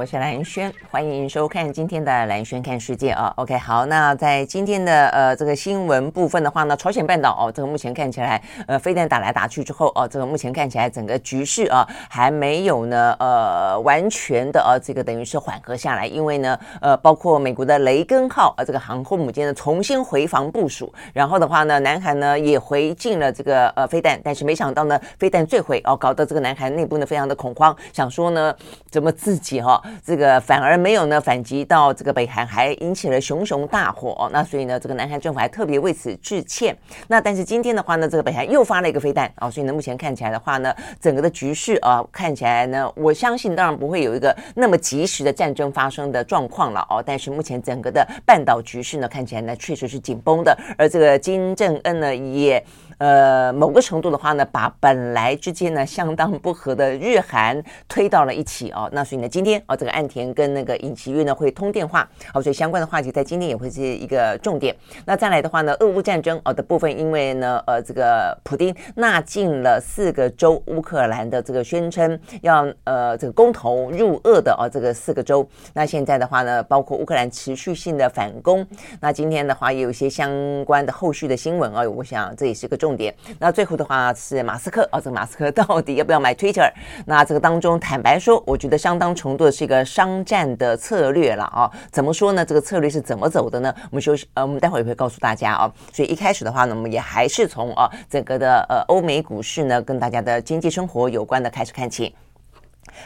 我是兰轩，欢迎收看今天的兰轩看世界啊。OK，好，那在今天的呃这个新闻部分的话呢，朝鲜半岛哦，这个目前看起来呃飞弹打来打去之后哦，这个目前看起来整个局势啊还没有呢呃完全的呃这个等于是缓和下来，因为呢呃包括美国的雷根号啊这个航空母舰呢重新回防部署，然后的话呢南韩呢也回进了这个呃飞弹，但是没想到呢飞弹坠毁哦，搞得这个南韩内部呢非常的恐慌，想说呢怎么自己。哈，这个反而没有呢反击到这个北韩，还引起了熊熊大火。那所以呢，这个南韩政府还特别为此致歉。那但是今天的话呢，这个北韩又发了一个飞弹啊，所以呢，目前看起来的话呢，整个的局势啊，看起来呢，我相信当然不会有一个那么及时的战争发生的状况了哦。但是目前整个的半岛局势呢，看起来呢确实是紧绷的，而这个金正恩呢也。呃，某个程度的话呢，把本来之间呢相当不和的日韩推到了一起哦。那所以呢，今天哦，这个岸田跟那个尹锡悦呢会通电话，好，所以相关的话题在今天也会是一个重点。那再来的话呢，俄乌战争哦的部分，因为呢，呃，这个普丁纳进了四个州，乌克兰的这个宣称要呃这个公投入俄的哦，这个四个州。那现在的话呢，包括乌克兰持续性的反攻。那今天的话也有一些相关的后续的新闻啊、哦，我想这也是个重。重点。那最后的话是马斯克啊，这个马斯克到底要不要买 Twitter？那这个当中，坦白说，我觉得相当程度的是一个商战的策略了啊。怎么说呢？这个策略是怎么走的呢？我们休息，呃，我们待会儿也会告诉大家啊。所以一开始的话呢，我们也还是从啊整个的呃欧美股市呢，跟大家的经济生活有关的开始看起。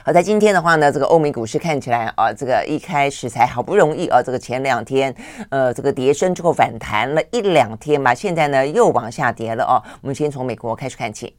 好，在今天的话呢，这个欧美股市看起来啊，这个一开始才好不容易啊，这个前两天呃，这个跌升之后反弹了一两天吧，现在呢又往下跌了哦。我们先从美国开始看起。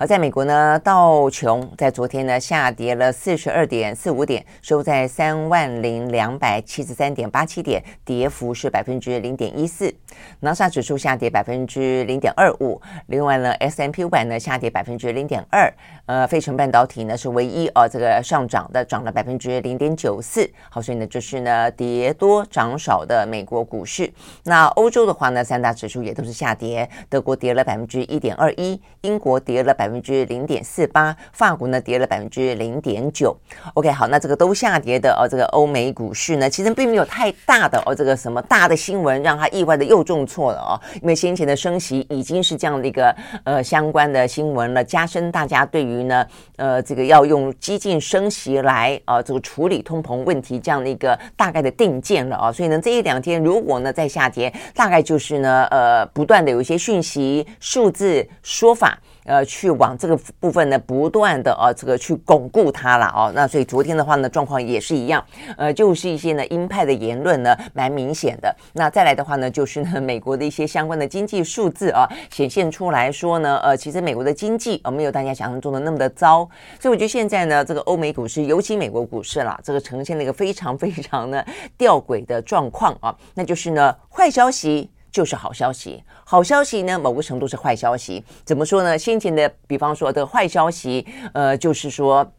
而在美国呢，道琼在昨天呢下跌了四十二点四五点，收在三万零两百七十三点八七点，跌幅是百分之零点一四。纳斯指数下跌百分之零点二五，另外呢，S M P 五百呢下跌百分之零点二。呃，费城半导体呢是唯一啊、这个上涨的，涨了百分之零点九四。好，所以呢就是呢跌多涨少的美国股市。那欧洲的话呢，三大指数也都是下跌，德国跌了百分之一点二一，英国跌了百。百分之零点四八，法国呢跌了百分之零点九。OK，好，那这个都下跌的哦，这个欧美股市呢，其实并没有太大的哦，这个什么大的新闻让它意外的又重挫了哦，因为先前的升息已经是这样的一个呃相关的新闻了，加深大家对于呢呃这个要用激进升息来啊、呃、这个处理通膨问题这样的一个大概的定见了啊、所以呢这一两天如果呢再下跌，大概就是呢呃不断的有一些讯息、数字、说法。呃，去往这个部分呢，不断的啊，这个去巩固它了哦。那所以昨天的话呢，状况也是一样，呃，就是一些呢鹰派的言论呢，蛮明显的。那再来的话呢，就是呢美国的一些相关的经济数字啊，显现出来说呢，呃，其实美国的经济啊，没有大家想象中的那么的糟。所以我觉得现在呢，这个欧美股市，尤其美国股市啦，这个呈现了一个非常非常呢吊诡的状况啊，那就是呢坏消息。就是好消息，好消息呢，某个程度是坏消息。怎么说呢？先前的，比方说的坏消息，呃，就是说，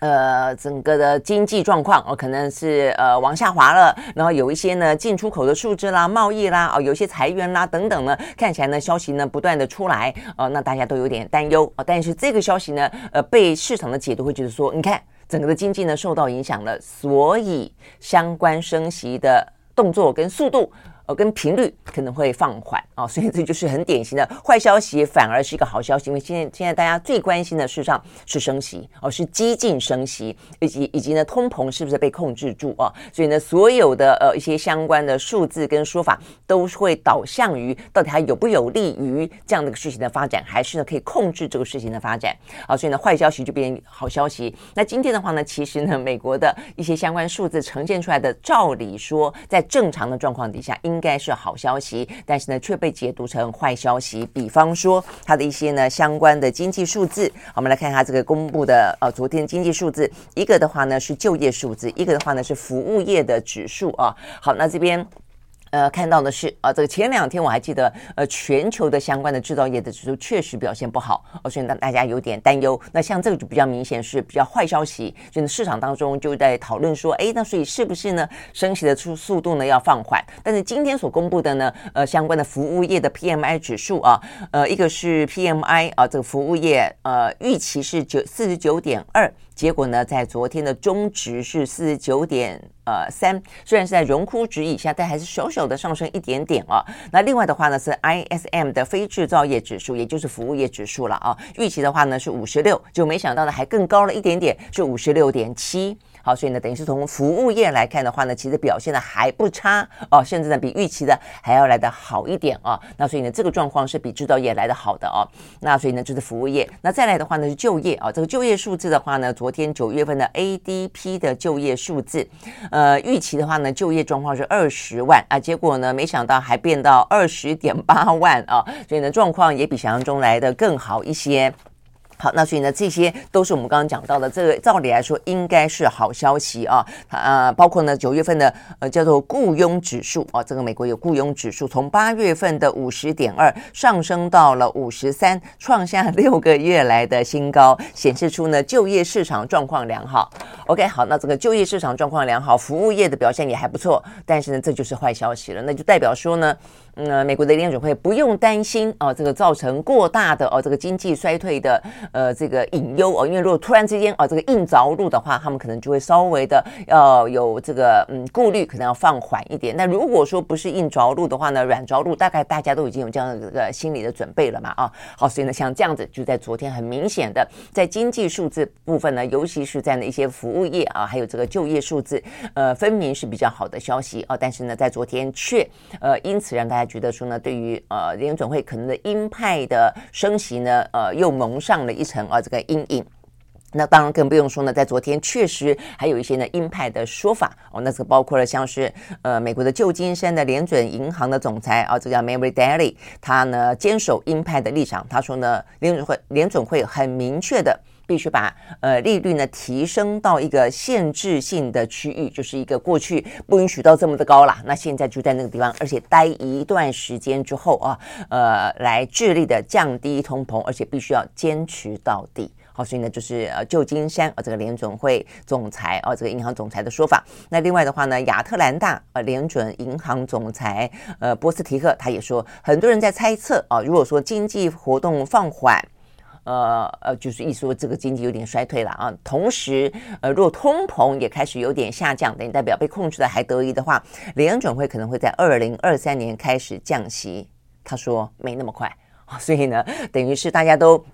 呃，整个的经济状况哦，可能是呃往下滑了。然后有一些呢进出口的数字啦、贸易啦，哦，有一些裁员啦等等呢，看起来呢消息呢不断的出来，哦，那大家都有点担忧哦。但是这个消息呢，呃，被市场的解读会觉得说，你看整个的经济呢受到影响了，所以相关升息的动作跟速度。跟频率可能会放缓啊，所以这就是很典型的坏消息，反而是一个好消息。因为现在现在大家最关心的事实上是升息哦，是激进升息，以及以及呢通膨是不是被控制住啊？所以呢，所有的呃一些相关的数字跟说法都会导向于到底还有不有利于这样的一个事情的发展，还是呢可以控制这个事情的发展啊？所以呢，坏消息就变成好消息。那今天的话呢，其实呢，美国的一些相关数字呈现出来的，照理说在正常的状况底下应。应该是好消息，但是呢却被解读成坏消息。比方说，它的一些呢相关的经济数字，我们来看一下这个公布的呃昨天经济数字，一个的话呢是就业数字，一个的话呢是服务业的指数啊。好，那这边。呃，看到的是啊，这个前两天我还记得，呃，全球的相关的制造业的指数确实表现不好，哦，所以呢，大家有点担忧。那像这个就比较明显是比较坏消息，就是市场当中就在讨论说，哎，那所以是不是呢，升息的速速度呢要放缓？但是今天所公布的呢，呃，相关的服务业的 PMI 指数啊，呃，一个是 PMI 啊，这个服务业呃预期是九四十九点二。结果呢，在昨天的中值是四十九点呃三，虽然是在荣枯值以下，但还是小小的上升一点点啊。那另外的话呢，是 ISM 的非制造业指数，也就是服务业指数了啊。预期的话呢是五十六，就没想到呢还更高了一点点，是五十六点七。好，所以呢，等于是从服务业来看的话呢，其实表现的还不差哦，甚至呢比预期的还要来的好一点啊。那所以呢，这个状况是比制造业来的好的哦。那所以呢，就是服务业。那再来的话呢是就业啊，这个就业数字的话呢，昨天九月份的 ADP 的就业数字，呃，预期的话呢，就业状况是二十万啊，结果呢，没想到还变到二十点八万啊，所以呢，状况也比想象中来得更好一些。好，那所以呢，这些都是我们刚刚讲到的，这个照理来说应该是好消息啊。呃，包括呢九月份的呃叫做雇佣指数啊，这个美国有雇佣指数，从八月份的五十点二上升到了五十三，创下六个月来的新高，显示出呢就业市场状况良好。OK，好，那这个就业市场状况良好，服务业的表现也还不错，但是呢这就是坏消息了，那就代表说呢。嗯，美国的联准会不用担心哦，这个造成过大的哦，这个经济衰退的呃这个隐忧哦，因为如果突然之间哦，这个硬着陆的话，他们可能就会稍微的要有这个嗯顾虑，可能要放缓一点。那如果说不是硬着陆的话呢，软着陆，大概大家都已经有这样的这个心理的准备了嘛啊。好，所以呢，像这样子，就在昨天很明显的在经济数字部分呢，尤其是在那些服务业啊，还有这个就业数字，呃，分明是比较好的消息啊。但是呢，在昨天却呃，因此让大家。觉得说呢，对于呃联准会可能的鹰派的升息呢，呃，又蒙上了一层啊这个阴影。那当然更不用说呢，在昨天确实还有一些呢鹰派的说法哦，那这个包括了像是呃美国的旧金山的联准银行的总裁啊，这叫 Mary Daly，他呢坚守鹰派的立场，他说呢联准会联准会很明确的。必须把呃利率呢提升到一个限制性的区域，就是一个过去不允许到这么的高了。那现在就在那个地方，而且待一段时间之后啊，呃，来致力的降低通膨，而且必须要坚持到底。好，所以呢，就是呃旧金山啊这个联准会总裁啊这个银行总裁的说法。那另外的话呢，亚特兰大呃联准银行总裁呃波斯提克他也说，很多人在猜测啊，如果说经济活动放缓。呃呃，就是一说这个经济有点衰退了啊。同时，呃，若通膨也开始有点下降，等于代表被控制的还得意的话，联准会可能会在二零二三年开始降息。他说没那么快啊，所以呢，等于是大家都。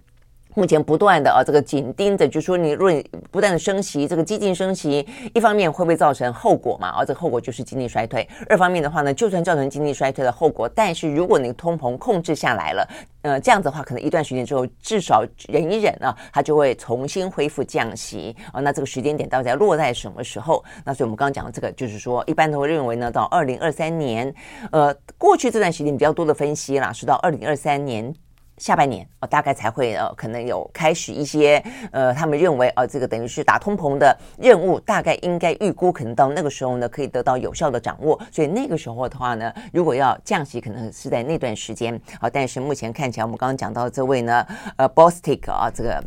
目前不断的啊，这个紧盯着，就说你若不断的升息，这个激进升息，一方面会不会造成后果嘛？啊，这个后果就是经济衰退。二方面的话呢，就算造成经济衰退的后果，但是如果你通膨控制下来了，呃，这样子的话，可能一段时间之后，至少忍一忍啊，它就会重新恢复降息啊。那这个时间点到底要落在什么时候？那所以我们刚刚讲的这个，就是说，一般都会认为呢，到二零二三年，呃，过去这段时间比较多的分析啦，是到二零二三年。下半年哦，大概才会呃，可能有开始一些呃，他们认为呃，这个等于是打通膨的任务，大概应该预估可能到那个时候呢，可以得到有效的掌握。所以那个时候的话呢，如果要降息，可能是在那段时间啊。但是目前看起来，我们刚刚讲到这位呢，呃，Bostick 啊，这个。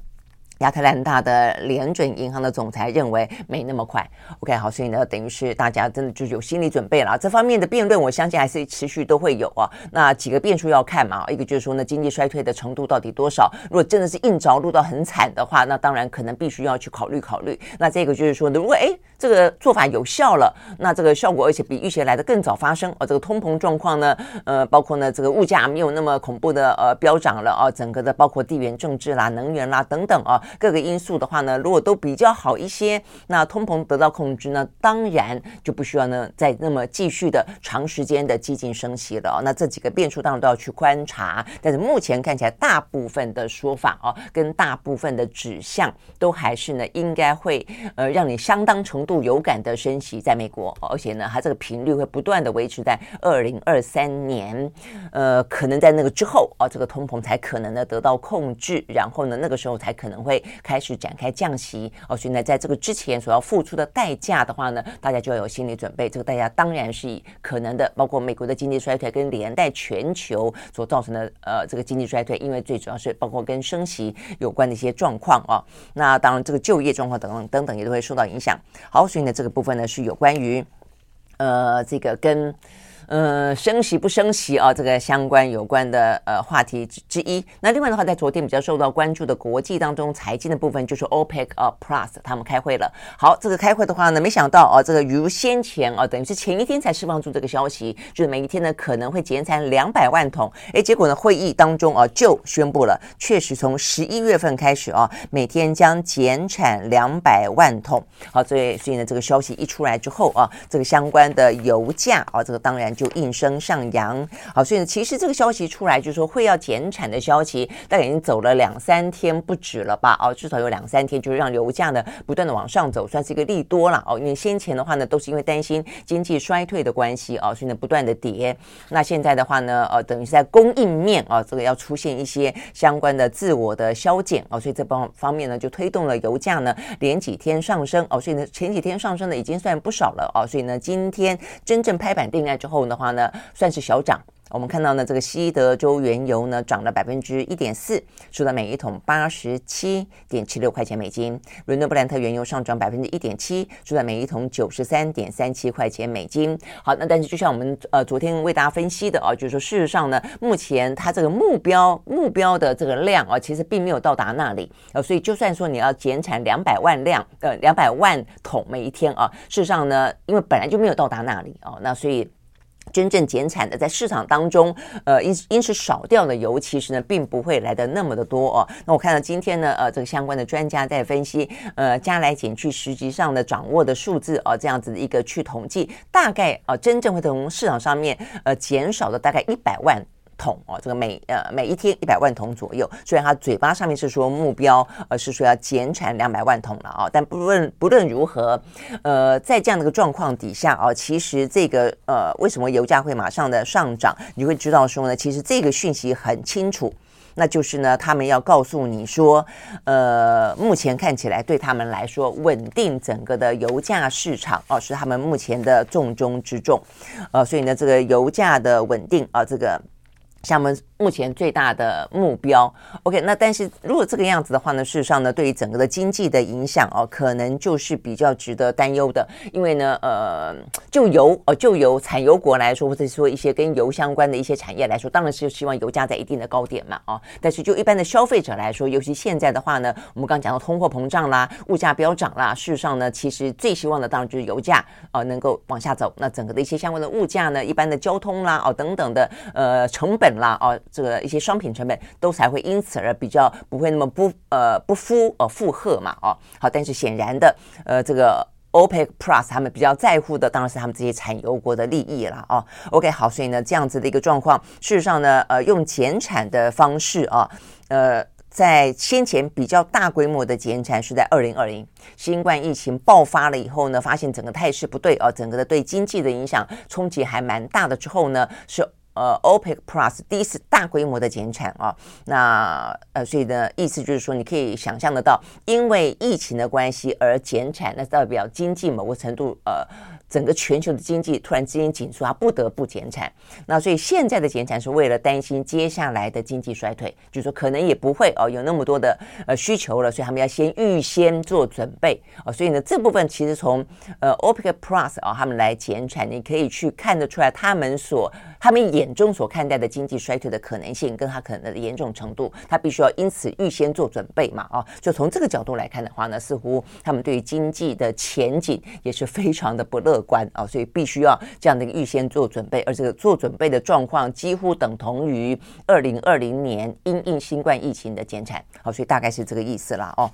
亚特兰大的联准银行的总裁认为没那么快，OK，好，所以呢，等于是大家真的就有心理准备了。这方面的辩论，我相信还是持续都会有啊。那几个变数要看嘛，一个就是说呢，经济衰退的程度到底多少？如果真的是硬着陆到很惨的话，那当然可能必须要去考虑考虑。那这个就是说，如果哎这个做法有效了，那这个效果而且比预期来的更早发生，而这个通膨状况呢，呃，包括呢这个物价没有那么恐怖的呃飙涨了啊，整个的包括地缘政治啦、能源啦等等啊。各个因素的话呢，如果都比较好一些，那通膨得到控制呢，当然就不需要呢再那么继续的长时间的激进升息了。那这几个变数当然都要去观察，但是目前看起来大部分的说法啊，跟大部分的指向都还是呢应该会呃让你相当程度有感的升息在美国，而且呢它这个频率会不断的维持在二零二三年，呃可能在那个之后啊，这个通膨才可能呢得到控制，然后呢那个时候才可能会。开始展开降息哦，所以呢，在这个之前所要付出的代价的话呢，大家就要有心理准备。这个代价当然是以可能的，包括美国的经济衰退跟连带全球所造成的呃这个经济衰退，因为最主要是包括跟升息有关的一些状况啊。那当然，这个就业状况等等等等也都会受到影响。好，所以呢，这个部分呢是有关于呃这个跟。呃，升息不升息啊？这个相关有关的呃话题之之一。那另外的话，在昨天比较受到关注的国际当中，财经的部分就是 OPEC 啊 Plus 他们开会了。好，这个开会的话呢，没想到啊，这个如先前啊，等于是前一天才释放出这个消息，就是每一天呢可能会减产两百万桶。哎，结果呢，会议当中啊就宣布了，确实从十一月份开始啊，每天将减产两百万桶。好，所以所以呢，这个消息一出来之后啊，这个相关的油价啊，这个当然。就应声上扬，好，所以呢，其实这个消息出来，就是说会要减产的消息，大概已经走了两三天不止了吧？哦，至少有两三天，就是让油价呢不断的往上走，算是一个利多了哦。因为先前的话呢，都是因为担心经济衰退的关系哦，所以呢不断的跌。那现在的话呢，呃，等于是在供应面啊，这个要出现一些相关的自我的削减哦，所以这方方面呢，就推动了油价呢连几天上升哦。所以呢，前几天上升的已经算不少了哦。所以呢，今天真正拍板定案之后。的话呢，算是小涨。我们看到呢，这个西德州原油呢涨了百分之一点四，收到每一桶八十七点七六块钱美金。伦敦布兰特原油上涨百分之一点七，收到每一桶九十三点三七块钱美金。好，那但是就像我们呃昨天为大家分析的啊，就是说事实上呢，目前它这个目标目标的这个量啊，其实并没有到达那里呃，所以就算说你要减产两百万辆呃两百万桶每一天啊，事实上呢，因为本来就没有到达那里啊，那所以。真正减产的，在市场当中，呃，因因此少掉的油，其实呢，并不会来的那么的多哦。那我看到今天呢，呃，这个相关的专家在分析，呃，加来减去，实际上的掌握的数字啊，这样子的一个去统计，大概啊，真正会从市场上面呃减少的大概一百万。桶哦，这个每呃每一天一百万桶左右，虽然他嘴巴上面是说目标，呃是说要减产两百万桶了啊，但不论不论如何，呃在这样的一个状况底下啊，其实这个呃为什么油价会马上的上涨，你会知道说呢，其实这个讯息很清楚，那就是呢他们要告诉你说，呃目前看起来对他们来说稳定整个的油价市场哦是他们目前的重中之重，呃所以呢这个油价的稳定啊这个。像我们目前最大的目标，OK，那但是如果这个样子的话呢，事实上呢，对于整个的经济的影响哦，可能就是比较值得担忧的，因为呢，呃，就油呃，就油产油国来说，或者说一些跟油相关的一些产业来说，当然是希望油价在一定的高点嘛，哦，但是就一般的消费者来说，尤其现在的话呢，我们刚刚讲到通货膨胀啦，物价飙涨啦，事实上呢，其实最希望的当然就是油价哦能够往下走，那整个的一些相关的物价呢，一般的交通啦哦等等的呃成本。本啦哦，这个一些商品成本都才会因此而比较不会那么不呃不负呃负荷嘛哦好，但是显然的呃这个 OPEC Plus 他们比较在乎的当然是他们这些产油国的利益了哦。OK 好，所以呢这样子的一个状况，事实上呢呃用减产的方式啊呃在先前比较大规模的减产是在二零二零新冠疫情爆发了以后呢，发现整个态势不对啊，整个的对经济的影响冲击还蛮大的之后呢是。呃，OPEC Plus 第一次大规模的减产啊，那呃，所以呢，意思就是说，你可以想象得到，因为疫情的关系而减产，那代表经济某个程度呃。整个全球的经济突然之间紧缩，它不得不减产。那所以现在的减产是为了担心接下来的经济衰退，就是说可能也不会哦有那么多的呃需求了，所以他们要先预先做准备哦。所以呢，这部分其实从呃 OPEC Plus 啊、哦、他们来减产，你可以去看得出来他们所他们眼中所看待的经济衰退的可能性跟它可能的严重程度，他必须要因此预先做准备嘛啊、哦。就从这个角度来看的话呢，似乎他们对于经济的前景也是非常的不乐。关啊，所以必须要这样的预先做准备，而这个做准备的状况几乎等同于二零二零年因应新冠疫情的减产，好，所以大概是这个意思啦。哦。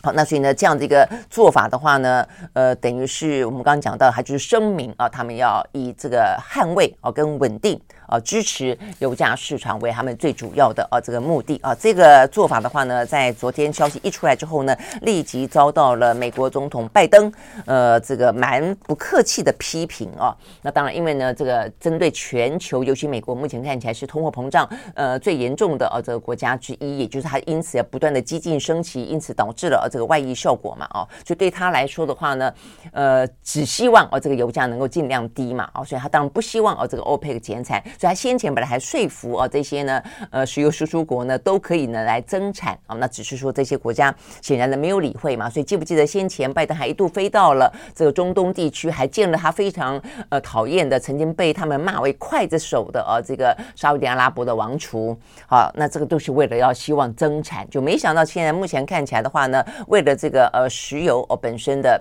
好，那所以呢，这样的一个做法的话呢，呃，等于是我们刚刚讲到，它就是声明啊，他们要以这个捍卫啊跟稳定啊，支持油价市场为他们最主要的啊这个目的啊。这个做法的话呢，在昨天消息一出来之后呢，立即遭到了美国总统拜登呃这个蛮不客气的批评啊。那当然，因为呢，这个针对全球，尤其美国目前看起来是通货膨胀呃最严重的啊这个国家之一，也就是它因此要不断的激进升息，因此导致了这个外溢效果嘛啊。所以对他来说的话呢，呃，只希望哦这个油价能够尽量低嘛啊，所以他当然不希望哦这个 OPEC 减产，所以他先前本来还说服哦这些呢呃石油输出国呢都可以呢来增产啊，那只是说这些国家显然呢没有理会嘛。所以记不记得先前拜登还一度飞到了这个中东地区，还见了他非常呃讨厌的，曾经被他们骂为刽子手的啊这个沙乌地阿拉伯的王储。好，那这个都是为了要希望增产，就没想到现在目前看起来的话呢，为了这个呃石油哦本身的。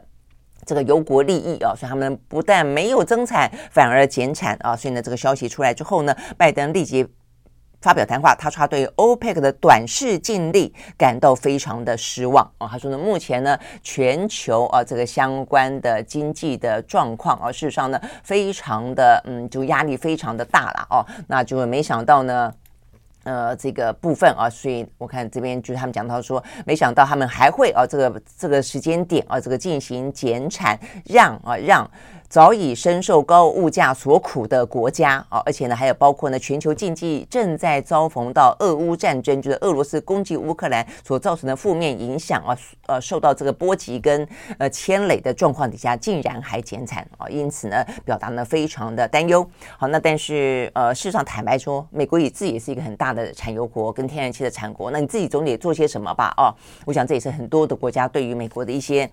这个油国利益啊，所以他们不但没有增产，反而减产啊。所以呢，这个消息出来之后呢，拜登立即发表谈话，他说他对 OPEC 的短视近利感到非常的失望啊。他说呢，目前呢，全球啊这个相关的经济的状况啊，事实上呢，非常的嗯，就压力非常的大了哦。那就没想到呢。呃，这个部分啊，所以我看这边就是他们讲到说，没想到他们还会啊，这个这个时间点啊，这个进行减产，让啊让。早已深受高物价所苦的国家啊，而且呢，还有包括呢，全球经济正在遭逢到俄乌战争，就是俄罗斯攻击乌克兰所造成的负面影响啊，呃，受到这个波及跟呃牵累的状况底下，竟然还减产啊，因此呢，表达呢非常的担忧。好，那但是呃，事实上坦白说，美国也自己也是一个很大的产油国跟天然气的产国，那你自己总得做些什么吧？哦，我想这也是很多的国家对于美国的一些。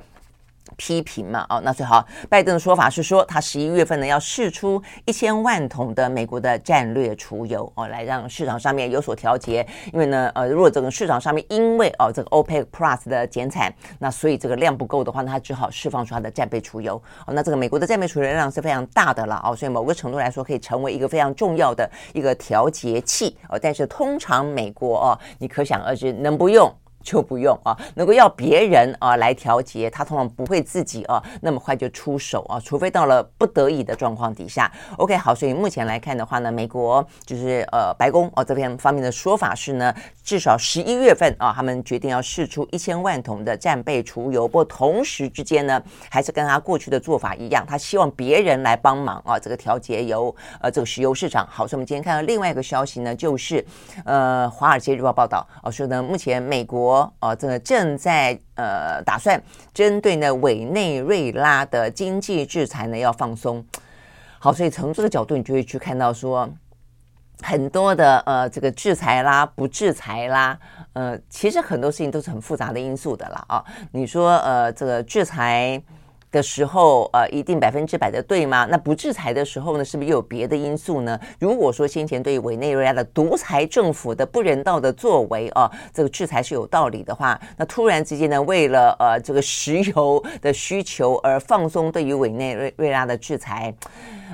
批评嘛，哦，那最好。拜登的说法是说，他十一月份呢要释出一千万桶的美国的战略储油哦，来让市场上面有所调节。因为呢，呃，如果这个市场上面因为哦这个 OPEC Plus 的减产，那所以这个量不够的话，那他只好释放出他的战备储油哦。那这个美国的战备储油量是非常大的了哦，所以某个程度来说可以成为一个非常重要的一个调节器哦。但是通常美国哦，你可想而知能不用。就不用啊，能够要别人啊来调节，他通常不会自己啊那么快就出手啊，除非到了不得已的状况底下。OK，好，所以目前来看的话呢，美国就是呃白宫哦这边方面的说法是呢，至少十一月份啊，他们决定要试出一千万桶的战备储油，不过同时之间呢，还是跟他过去的做法一样，他希望别人来帮忙啊，这个调节油呃这个石油市场。好，所以我们今天看到另外一个消息呢，就是呃《华尔街日报》报道哦说呢，目前美国。哦，这个正在呃打算针对呢委内瑞拉的经济制裁呢要放松。好，所以从这个角度，你就会去看到说很多的呃这个制裁啦、不制裁啦，呃，其实很多事情都是很复杂的因素的啦啊。你说呃这个制裁。的时候，呃，一定百分之百的对吗？那不制裁的时候呢，是不是又有别的因素呢？如果说先前对于委内瑞拉的独裁政府的不人道的作为啊，这个制裁是有道理的话，那突然之间呢，为了呃这个石油的需求而放松对于委内瑞瑞拉的制裁。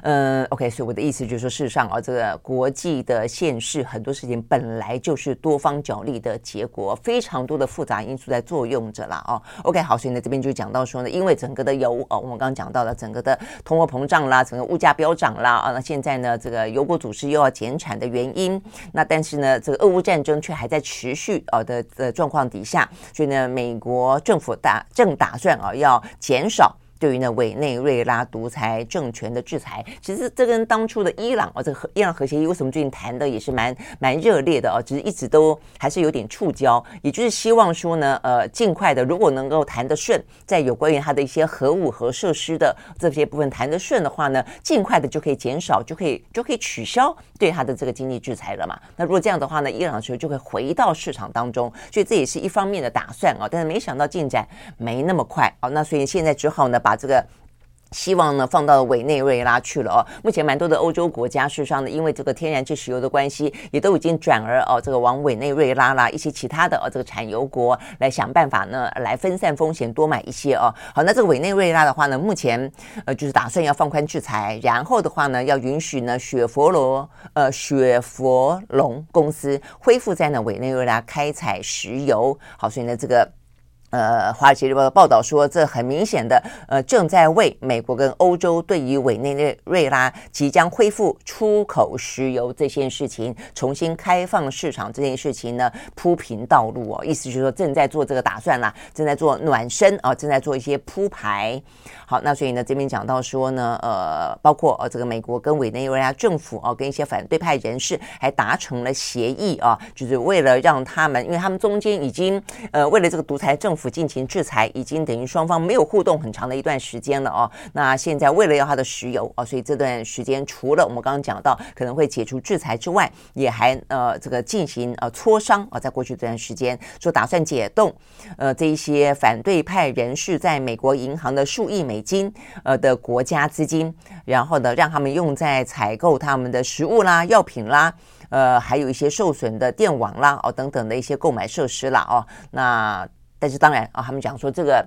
嗯，OK，所以我的意思就是说，事实上啊，这个国际的现实很多事情本来就是多方角力的结果，非常多的复杂因素在作用着啦。哦。OK，好，所以呢这边就讲到说呢，因为整个的油哦，我们刚刚讲到了整个的通货膨胀啦，整个物价飙涨啦啊，那现在呢这个油国组织又要减产的原因，那但是呢这个俄乌战争却还在持续啊的的状况底下，所以呢美国政府打正打算啊要减少。对于呢委内瑞拉独裁政权的制裁，其实这跟当初的伊朗哦，这个伊朗核协议为什么最近谈的也是蛮蛮热烈的哦，只是一直都还是有点触礁，也就是希望说呢，呃，尽快的，如果能够谈得顺，在有关于它的一些核武核设施的这些部分谈得顺的话呢，尽快的就可以减少，就可以就可以取消对它的这个经济制裁了嘛。那如果这样的话呢，伊朗的时候就会回到市场当中，所以这也是一方面的打算啊，但是没想到进展没那么快哦，那所以现在只好呢把。把这个希望呢放到委内瑞拉去了哦。目前蛮多的欧洲国家，事实上呢，因为这个天然气、石油的关系，也都已经转而哦，这个往委内瑞拉啦，一些其他的哦，这个产油国来想办法呢，来分散风险，多买一些哦。好，那这个委内瑞拉的话呢，目前呃就是打算要放宽制裁，然后的话呢，要允许呢雪佛罗呃雪佛龙公司恢复在呢委内瑞拉开采石油。好，所以呢这个。呃，《华尔街日报》的报道说，这很明显的，呃，正在为美国跟欧洲对于委内瑞拉即将恢复出口石油这件事情，重新开放市场这件事情呢铺平道路哦。意思就是说，正在做这个打算啦，正在做暖身啊，正在做一些铺排。好，那所以呢，这边讲到说呢，呃，包括呃这个美国跟委内瑞拉政府啊，跟一些反对派人士还达成了协议啊，就是为了让他们，因为他们中间已经呃为了这个独裁政府。府进行制裁已经等于双方没有互动很长的一段时间了哦。那现在为了要它的石油哦，所以这段时间除了我们刚刚讲到可能会解除制裁之外，也还呃这个进行呃磋商啊。在过去这段时间说打算解冻呃这一些反对派人士在美国银行的数亿美金呃的国家资金，然后呢让他们用在采购他们的食物啦、药品啦。呃，还有一些受损的电网啦，哦，等等的一些购买设施啦，哦，那但是当然啊，他们讲说这个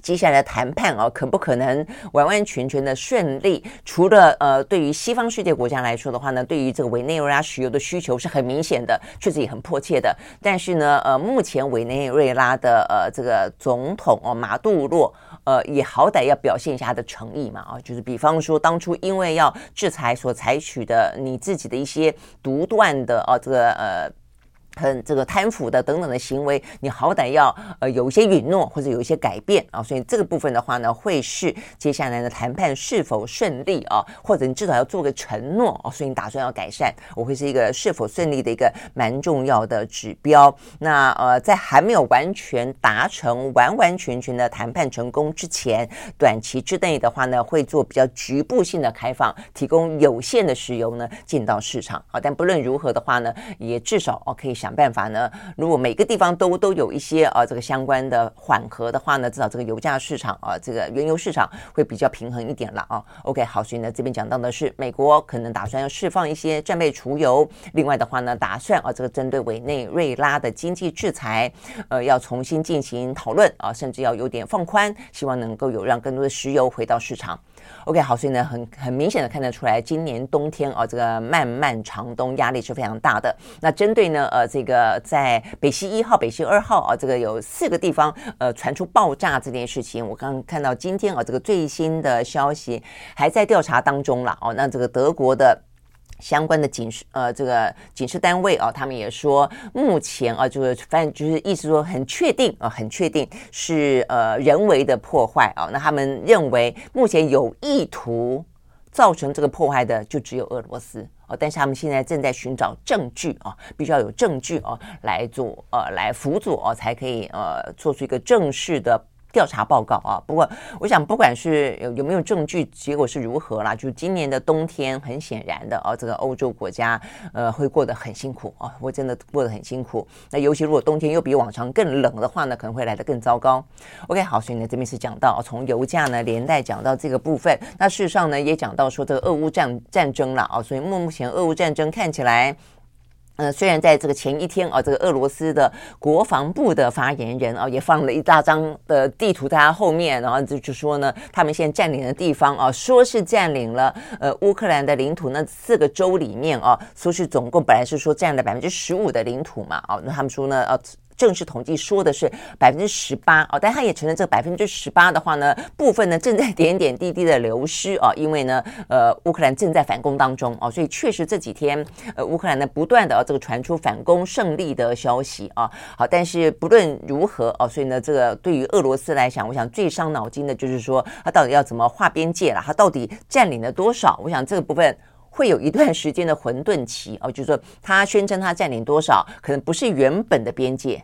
接下来的谈判啊，可不可能完完全全的顺利？除了呃，对于西方世界国家来说的话呢，对于这个委内瑞拉石油的需求是很明显的，确实也很迫切的。但是呢，呃，目前委内瑞拉的呃这个总统哦马杜罗。呃，也好歹要表现一下他的诚意嘛，啊，就是比方说当初因为要制裁所采取的你自己的一些独断的啊，这个呃。很这个贪腐的等等的行为，你好歹要呃有一些允诺或者有一些改变啊，所以这个部分的话呢，会是接下来的谈判是否顺利啊，或者你至少要做个承诺啊，所以你打算要改善，我会是一个是否顺利的一个蛮重要的指标。那呃，在还没有完全达成完完全全的谈判成功之前，短期之内的话呢，会做比较局部性的开放，提供有限的石油呢进到市场啊。但不论如何的话呢，也至少哦可以。想办法呢？如果每个地方都都有一些啊，这个相关的缓和的话呢，至少这个油价市场啊，这个原油市场会比较平衡一点了啊。OK，好，所以呢，这边讲到的是美国可能打算要释放一些战备储油，另外的话呢，打算啊，这个针对委内瑞拉的经济制裁，呃，要重新进行讨论啊，甚至要有点放宽，希望能够有让更多的石油回到市场。OK，好，所以呢，很很明显的看得出来，今年冬天哦，这个漫漫长冬压力是非常大的。那针对呢，呃，这个在北溪一号、北溪二号啊，这个有四个地方呃传出爆炸这件事情，我刚刚看到今天啊，这个最新的消息还在调查当中了哦。那这个德国的。相关的警示，呃，这个警示单位啊，他们也说，目前啊，就是反正就是意思说很确定啊，很确定是呃人为的破坏啊。那他们认为目前有意图造成这个破坏的就只有俄罗斯哦，但是他们现在正在寻找证据啊，必须要有证据啊来做呃来辅佐啊，才可以呃做出一个正式的。调查报告啊，不过我想，不管是有有没有证据，结果是如何啦，就今年的冬天，很显然的啊，这个欧洲国家呃会过得很辛苦啊，会真的过得很辛苦。那尤其如果冬天又比往常更冷的话呢，可能会来得更糟糕。OK，好，所以呢这边是讲到从油价呢连带讲到这个部分，那事实上呢也讲到说这个俄乌战战争了啊，所以目前俄乌战争看起来。呃，虽然在这个前一天啊，这个俄罗斯的国防部的发言人啊，也放了一大张的地图在他后面，然后就就说呢，他们现在占领的地方啊，说是占领了呃乌克兰的领土，那四个州里面啊，说是总共本来是说占了百分之十五的领土嘛，啊，那他们说呢，呃。正式统计说的是百分之十八哦，但他也承认这百分之十八的话呢，部分呢正在点点滴滴的流失啊，因为呢，呃，乌克兰正在反攻当中啊，所以确实这几天呃，乌克兰呢不断的这个传出反攻胜利的消息啊，好，但是不论如何啊，所以呢，这个对于俄罗斯来讲，我想最伤脑筋的就是说，他到底要怎么划边界了？他到底占领了多少？我想这个部分。会有一段时间的混沌期哦，就是说他宣称他占领多少，可能不是原本的边界。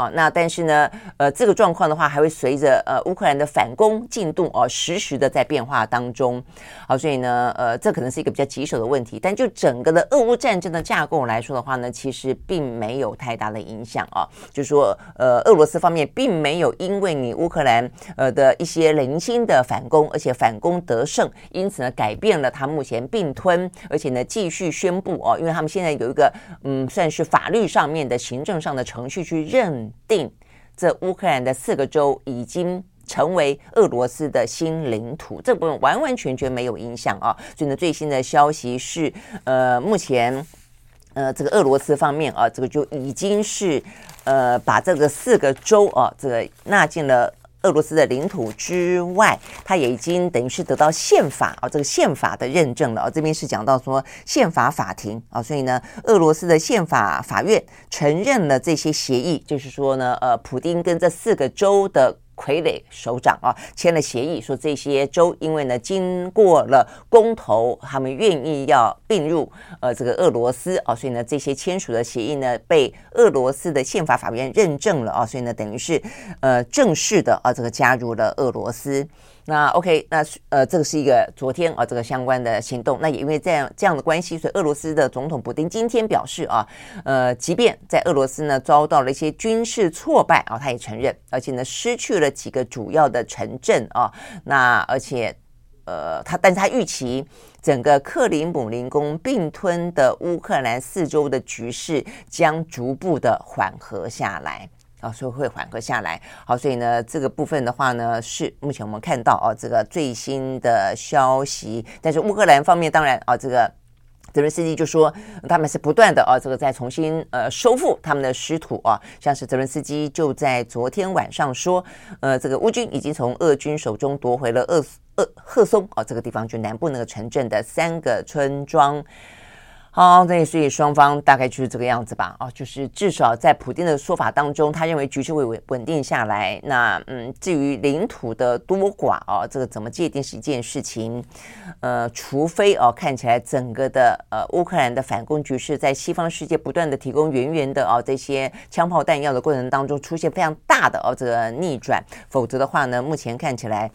啊，那但是呢，呃，这个状况的话，还会随着呃乌克兰的反攻进度哦，实时的在变化当中。好，所以呢，呃，这可能是一个比较棘手的问题。但就整个的俄乌战争的架构来说的话呢，其实并没有太大的影响啊。就是说，呃，俄罗斯方面并没有因为你乌克兰呃的一些零星的反攻，而且反攻得胜，因此呢，改变了他目前并吞，而且呢，继续宣布哦，因为他们现在有一个嗯，算是法律上面的行政上的程序去认。定这乌克兰的四个州已经成为俄罗斯的新领土，这部分完完全全没有影响啊。所以呢，最新的消息是，呃，目前呃这个俄罗斯方面啊，这个就已经是呃把这个四个州啊这个纳进了。俄罗斯的领土之外，它也已经等于是得到宪法啊，这个宪法的认证了啊。这边是讲到说宪法法庭啊，所以呢，俄罗斯的宪法法院承认了这些协议，就是说呢，呃，普丁跟这四个州的。傀儡首长啊，签了协议，说这些州因为呢经过了公投，他们愿意要并入呃这个俄罗斯啊，所以呢这些签署的协议呢被俄罗斯的宪法法院认证了啊，所以呢等于是呃正式的啊这个加入了俄罗斯。那 OK，那呃，这个是一个昨天啊，这个相关的行动。那也因为这样这样的关系，所以俄罗斯的总统普丁今天表示啊，呃，即便在俄罗斯呢遭到了一些军事挫败啊，他也承认，而且呢失去了几个主要的城镇啊，那而且呃，他但是他预期整个克里姆林宫并吞的乌克兰四周的局势将逐步的缓和下来。啊，所以会缓和下来。好，所以呢，这个部分的话呢，是目前我们看到啊，这个最新的消息。但是乌克兰方面，当然啊，这个泽伦斯基就说他们是不断的啊，这个在重新呃收复他们的失土啊。像是泽伦斯基就在昨天晚上说，呃，这个乌军已经从俄军手中夺回了鄂鄂赫松啊这个地方，就南部那个城镇的三个村庄。好，那所以双方大概就是这个样子吧。啊，就是至少在普丁的说法当中，他认为局势会稳稳定下来。那嗯，至于领土的多寡啊，这个怎么界定是一件事情。呃，除非哦、看起来整个的呃乌克兰的反攻局势在西方世界不断的提供源源的啊这些枪炮弹药的过程当中出现非常大的哦、这个逆转，否则的话呢，目前看起来。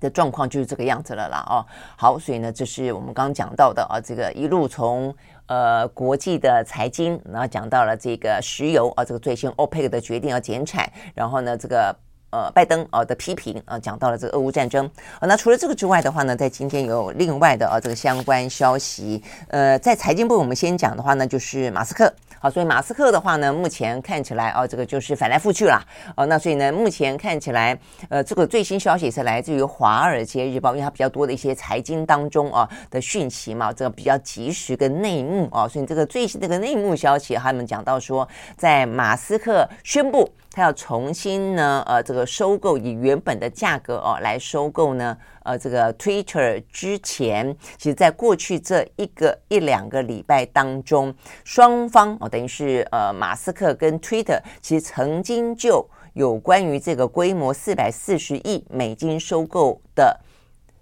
的状况就是这个样子了啦哦，好，所以呢，这是我们刚刚讲到的啊，这个一路从呃国际的财经，然后讲到了这个石油啊，这个最新 OPEC 的决定要减产，然后呢，这个呃拜登啊的批评啊，讲到了这个俄乌战争。那除了这个之外的话呢，在今天有另外的啊这个相关消息，呃，在财经部我们先讲的话呢，就是马斯克。好，所以马斯克的话呢，目前看起来哦，这个就是翻来覆去了哦。那所以呢，目前看起来，呃，这个最新消息是来自于《华尔街日报》，因为它比较多的一些财经当中啊的讯息嘛，这个比较及时跟内幕啊，所以这个最新这个内幕消息，他们讲到说，在马斯克宣布。他要重新呢，呃，这个收购以原本的价格哦来收购呢，呃，这个 Twitter 之前，其实在过去这一个一两个礼拜当中，双方哦等于是呃马斯克跟 Twitter 其实曾经就有关于这个规模四百四十亿美金收购的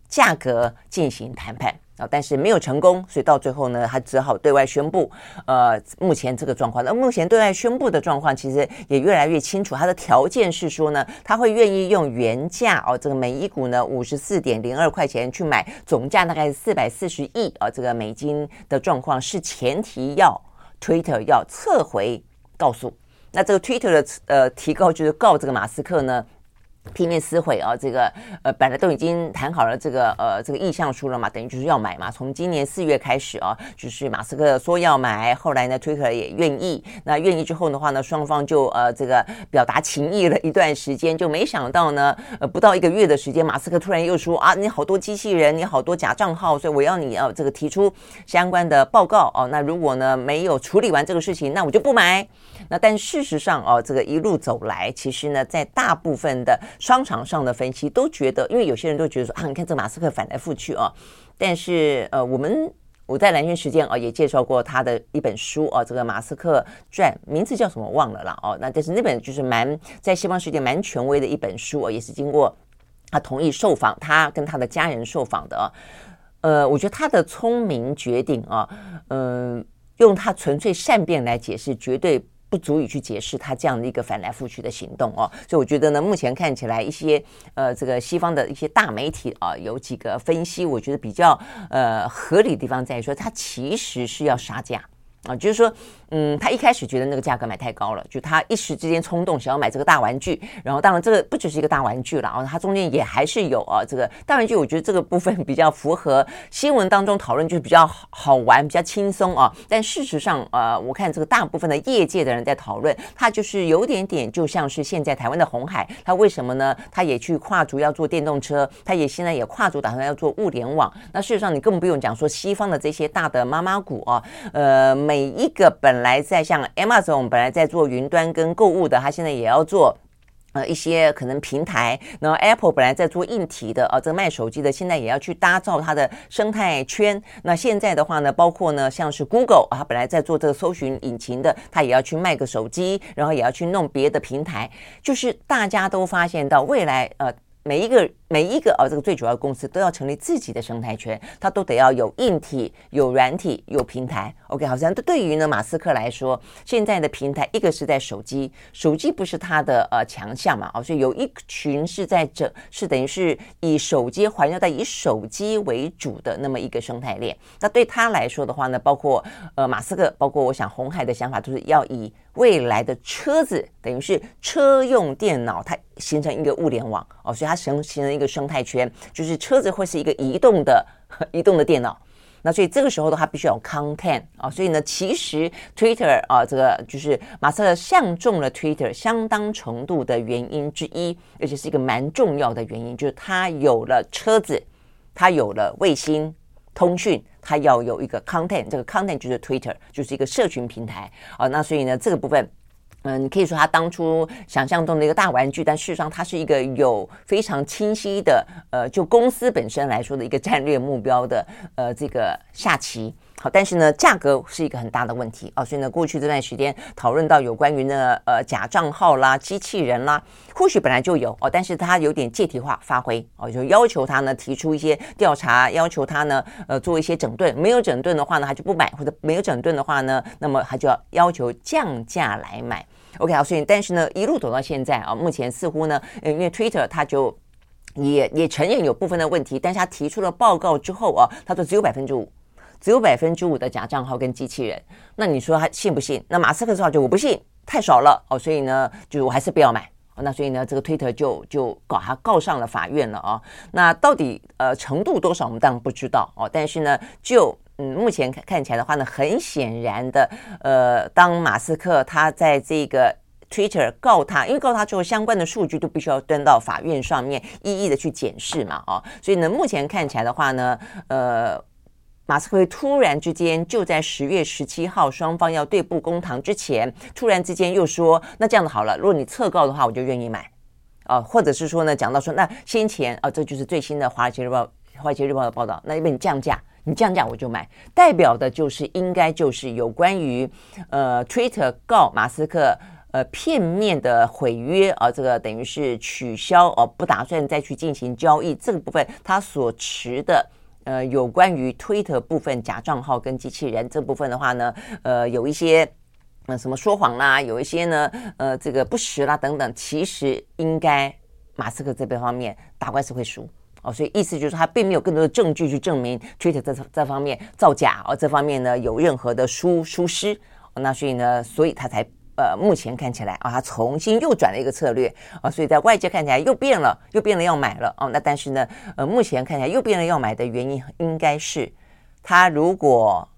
价格进行谈判。啊，但是没有成功，所以到最后呢，他只好对外宣布，呃，目前这个状况。那目前对外宣布的状况，其实也越来越清楚。他的条件是说呢，他会愿意用原价哦，这个每一股呢五十四点零二块钱去买，总价大概是四百四十亿啊，这个美金的状况是前提要 Twitter 要撤回告诉。那这个 Twitter 的呃提告就是告这个马斯克呢。拼命撕毁啊，这个呃本来都已经谈好了这个呃这个意向书了嘛，等于就是要买嘛。从今年四月开始啊，就是马斯克说要买，后来呢，Twitter 也愿意。那愿意之后的话呢，双方就呃这个表达情意了一段时间，就没想到呢，呃不到一个月的时间，马斯克突然又说啊，你好多机器人，你好多假账号，所以我要你要这个提出相关的报告哦。那如果呢没有处理完这个事情，那我就不买。那但事实上哦，这个一路走来，其实呢，在大部分的商场上的分析都觉得，因为有些人都觉得说啊，你看这马斯克反来覆去啊。但是呃，我们我在蓝轩时间啊也介绍过他的一本书啊，这个马斯克传，名字叫什么忘了啦哦。那但是那本就是蛮在西方世界蛮权威的一本书啊，也是经过他同意受访，他跟他的家人受访的啊。呃，我觉得他的聪明绝顶啊，嗯、用他纯粹善变来解释，绝对。不足以去解释他这样的一个翻来覆去的行动哦，所以我觉得呢，目前看起来一些呃，这个西方的一些大媒体啊，有几个分析，我觉得比较呃合理的地方在于说，他其实是要杀价。啊，就是说，嗯，他一开始觉得那个价格买太高了，就他一时之间冲动想要买这个大玩具，然后当然这个不只是一个大玩具了啊，它中间也还是有啊这个大玩具，我觉得这个部分比较符合新闻当中讨论，就是比较好玩、比较轻松啊。但事实上，呃，我看这个大部分的业界的人在讨论，它就是有点点就像是现在台湾的红海，它为什么呢？它也去跨足要做电动车，它也现在也跨足打算要做物联网。那事实上，你更不用讲说西方的这些大的妈妈股啊，呃。每一个本来在像 Amazon 本来在做云端跟购物的，他现在也要做。呃，一些可能平台，然后 Apple 本来在做硬体的，啊，这个卖手机的，现在也要去打造它的生态圈。那现在的话呢，包括呢，像是 Google 啊，本来在做这个搜寻引擎的，它也要去卖个手机，然后也要去弄别的平台。就是大家都发现到未来，呃。每一个每一个啊，这个最主要的公司都要成立自己的生态圈，它都得要有硬体、有软体、有平台。OK，好像对于呢马斯克来说，现在的平台一个是在手机，手机不是他的呃强项嘛，哦，所以有一群是在这是等于是以手机环绕在以手机为主的那么一个生态链。那对他来说的话呢，包括呃马斯克，包括我想红海的想法，都是要以未来的车子，等于是车用电脑，它形成一个物联网哦，所以它形形成一个生态圈，就是车子会是一个移动的 移动的电脑。那所以这个时候的话，必须要有 content 啊，所以呢，其实 Twitter 啊，这个就是马斯克相中了 Twitter 相当程度的原因之一，而且是一个蛮重要的原因，就是它有了车子，它有了卫星通讯。它要有一个 content，这个 content 就是 Twitter，就是一个社群平台啊。那所以呢，这个部分，嗯，你可以说他当初想象中的一个大玩具，但事实上它是一个有非常清晰的，呃，就公司本身来说的一个战略目标的，呃，这个下棋。好，但是呢，价格是一个很大的问题啊，所以呢，过去这段时间讨论到有关于呢，呃，假账号啦、机器人啦，或许本来就有哦，但是他有点借题化发挥哦，就要求他呢提出一些调查，要求他呢，呃，做一些整顿，没有整顿的话呢，他就不买，或者没有整顿的话呢，那么他就要要求降价来买。OK 好，所以但是呢，一路走到现在啊，目前似乎呢，因为 Twitter 他就也也承认有部分的问题，但是他提出了报告之后啊，他说只有百分之五。只有百分之五的假账号跟机器人，那你说他信不信？那马斯克说就我不信，太少了哦，所以呢，就我还是不要买。那所以呢，这个推特就就搞他告上了法院了啊、哦。那到底呃程度多少，我们当然不知道哦。但是呢，就嗯目前看看起来的话呢，很显然的，呃，当马斯克他在这个 Twitter 告他，因为告他之后，相关的数据都必须要端到法院上面一一的去检视嘛，哦，所以呢，目前看起来的话呢，呃。马斯克突然之间就在十月十七号双方要对簿公堂之前，突然之间又说：“那这样子好了，如果你撤告的话，我就愿意买。”啊，或者是说呢，讲到说那先前啊，这就是最新的《华尔街日报》《华尔街日报》的报道，那因为你降价，你降价我就买，代表的就是应该就是有关于呃，Twitter 告马斯克呃片面的毁约啊，这个等于是取消哦，不打算再去进行交易这个部分，他所持的。呃，有关于推特部分假账号跟机器人这部分的话呢，呃，有一些呃什么说谎啦，有一些呢，呃，这个不实啦等等，其实应该马斯克这边方面打官司会输哦，所以意思就是他并没有更多的证据去证明推特这这方面造假哦，这方面呢有任何的疏疏失，哦，那所以呢，所以他才。呃，目前看起来啊，他重新又转了一个策略啊，所以在外界看起来又变了，又变了要买了哦。那但是呢，呃，目前看起来又变了要买的原因，应该是他如果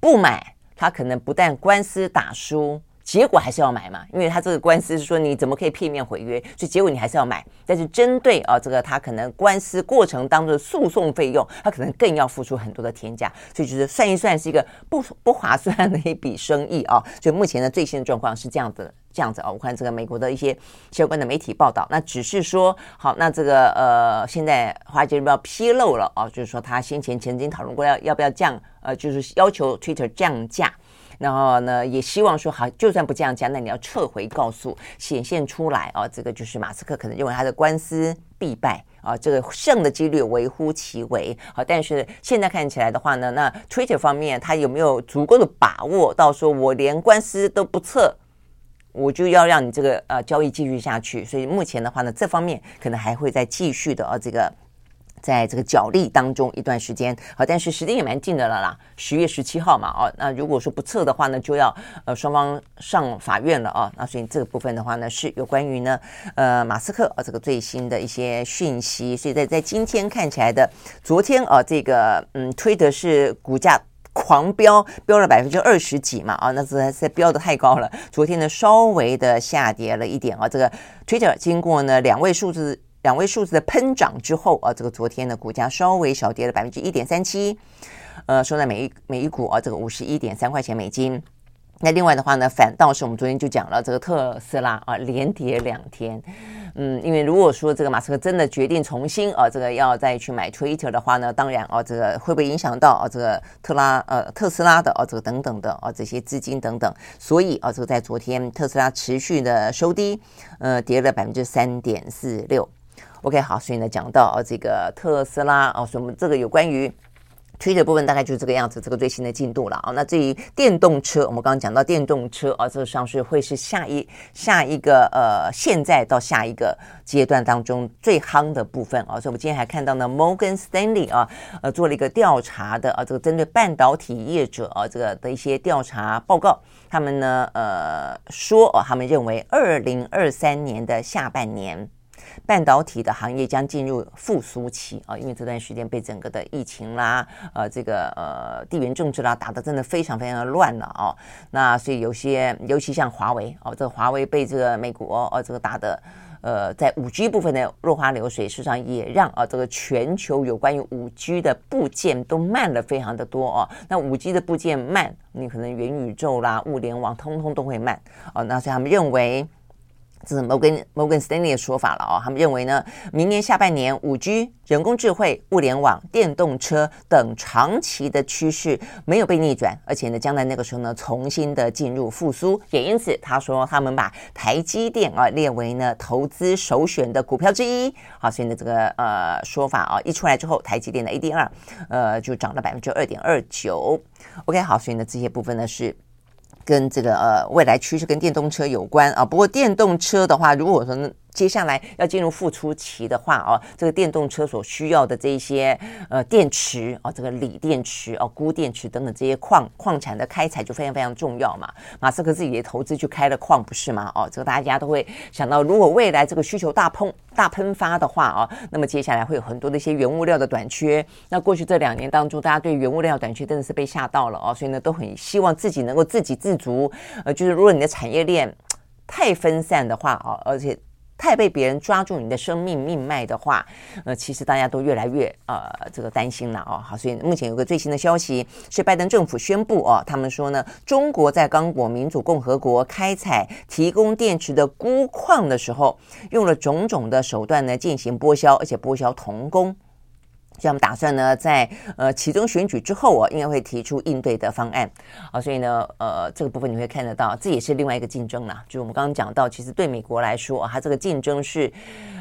不买，他可能不但官司打输。结果还是要买嘛，因为他这个官司是说你怎么可以片面毁约，所以结果你还是要买。但是针对啊这个他可能官司过程当中的诉讼费用，他可能更要付出很多的天价，所以就是算一算是一个不不划算的一笔生意啊。所以目前的最新的状况是这样子，这样子啊。我看这个美国的一些相关的媒体报道，那只是说好，那这个呃现在华尔街日报披露了啊，就是说他先前曾经讨论过要要不要降呃，就是要求 Twitter 降价。然后呢，也希望说好，就算不降价，那你要撤回告诉，显现出来啊，这个就是马斯克可能认为他的官司必败啊，这个胜的几率微乎其微。好，但是现在看起来的话呢，那 Twitter 方面他有没有足够的把握，到说我连官司都不撤，我就要让你这个呃交易继续下去？所以目前的话呢，这方面可能还会再继续的啊，这个。在这个角力当中一段时间，好，但是时间也蛮近的了啦，十月十七号嘛，哦，那如果说不测的话呢，就要呃双方上法院了啊，那所以这个部分的话呢，是有关于呢呃马斯克啊这个最新的一些讯息，所以在在今天看起来的，昨天啊这个嗯推的是股价狂飙，飙了百分之二十几嘛，啊，那实在是飙得太高了，昨天呢稍微的下跌了一点啊，这个 Twitter 经过呢两位数字。两位数字的喷涨之后啊，这个昨天呢，股价稍微小跌了百分之一点三七，呃，收在每一每一股啊，这个五十一点三块钱美金。那另外的话呢，反倒是我们昨天就讲了这个特斯拉啊，连跌两天。嗯，因为如果说这个马斯克真的决定重新啊，这个要再去买 Twitter 的话呢，当然啊，这个会不会影响到啊这个特拉呃特斯拉的啊这个等等的啊这些资金等等，所以啊这个在昨天特斯拉持续的收低，呃跌了百分之三点四六。OK，好，所以呢讲到啊这个特斯拉啊，所以我们这个有关于。推的部分大概就是这个样子，这个最新的进度了啊。那至于电动车，我们刚刚讲到电动车啊，这个上市会是下一下一个呃，现在到下一个阶段当中最夯的部分啊。所以我们今天还看到呢，Morgan Stanley 啊，呃，做了一个调查的啊，这个针对半导体业者啊，这个的一些调查报告，他们呢呃说啊，他们认为二零二三年的下半年。半导体的行业将进入复苏期啊，因为这段时间被整个的疫情啦，呃，这个呃地缘政治啦打得真的非常非常的乱了啊。那所以有些，尤其像华为哦，这个华为被这个美国哦这个打的呃，在五 G 部分的落花流水，事实上也让啊这个全球有关于五 G 的部件都慢了非常的多哦。那五 G 的部件慢，你可能元宇宙啦、物联网通通都会慢哦。那所以他们认为。这是摩根摩根斯丹利的说法了哦，他们认为呢，明年下半年五 G、人工智慧、物联网、电动车等长期的趋势没有被逆转，而且呢，将来那个时候呢，重新的进入复苏。也因此，他说他们把台积电啊列为呢投资首选的股票之一。好，所以呢，这个呃说法啊一出来之后，台积电的 ADR 呃就涨了百分之二点二九。OK，好，所以呢这些部分呢是。跟这个呃未来趋势跟电动车有关啊，不过电动车的话，如果说。接下来要进入复苏期的话哦，这个电动车所需要的这些呃电池哦，这个锂电池哦、钴电池等等这些矿矿产的开采就非常非常重要嘛。马斯克自己也投资去开了矿，不是吗？哦，这个大家都会想到，如果未来这个需求大喷大喷发的话哦，那么接下来会有很多的一些原物料的短缺。那过去这两年当中，大家对原物料短缺真的是被吓到了哦，所以呢，都很希望自己能够自给自足。呃，就是如果你的产业链太分散的话哦，而且太被别人抓住你的生命命脉的话，呃，其实大家都越来越呃这个担心了哦。好，所以目前有个最新的消息是拜登政府宣布哦，他们说呢，中国在刚果民主共和国开采提供电池的钴矿的时候，用了种种的手段呢进行剥削，而且剥削童工。像我们打算呢，在呃其中选举之后啊，应该会提出应对的方案啊。所以呢，呃，这个部分你会看得到，这也是另外一个竞争啦。就我们刚刚讲到，其实对美国来说啊，它这个竞争是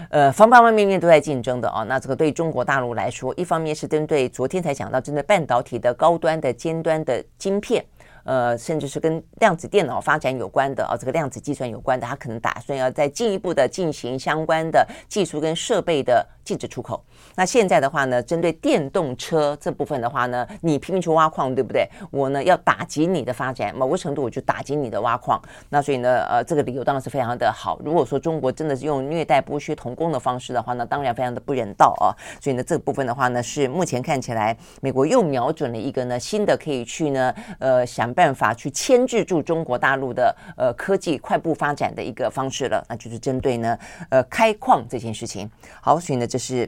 呃方方面面都在竞争的啊。那这个对中国大陆来说，一方面是针对昨天才讲到针对半导体的高端的尖端的晶片。呃，甚至是跟量子电脑发展有关的啊，这个量子计算有关的，他可能打算要再进一步的进行相关的技术跟设备的禁止出口。那现在的话呢，针对电动车这部分的话呢，你拼命去挖矿，对不对？我呢要打击你的发展，某个程度我就打击你的挖矿。那所以呢，呃，这个理由当然是非常的好。如果说中国真的是用虐待剥削童工的方式的话呢，当然非常的不人道啊。所以呢，这部分的话呢，是目前看起来美国又瞄准了一个呢新的可以去呢，呃，想。办法去牵制住中国大陆的呃科技快步发展的一个方式了，那就是针对呢呃开矿这件事情。好，所以呢这是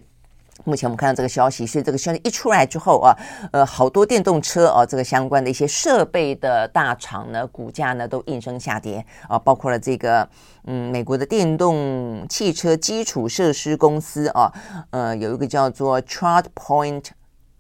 目前我们看到这个消息，所以这个消息一出来之后啊，呃好多电动车啊这个相关的一些设备的大厂呢股价呢都应声下跌啊，包括了这个嗯美国的电动汽车基础设施公司啊，呃有一个叫做 ChargePoint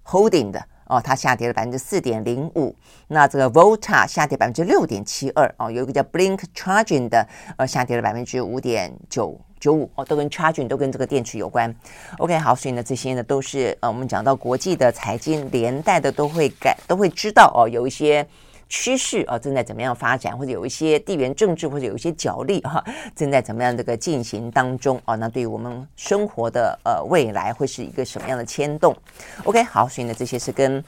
Holding 的。哦，它下跌了百分之四点零五。那这个 Volta 下跌百分之六点七二。哦，有一个叫 Blink Charging 的，呃，下跌了百分之五点九九五。哦，都跟 Charging 都跟这个电池有关。OK，好，所以呢，这些呢都是呃，我们讲到国际的财经连带的都会改，都会知道哦，有一些。趋势啊，正在怎么样发展，或者有一些地缘政治，或者有一些角力哈，正在怎么样这个进行当中啊？那对于我们生活的呃未来，会是一个什么样的牵动？OK，好，所以呢，这些是跟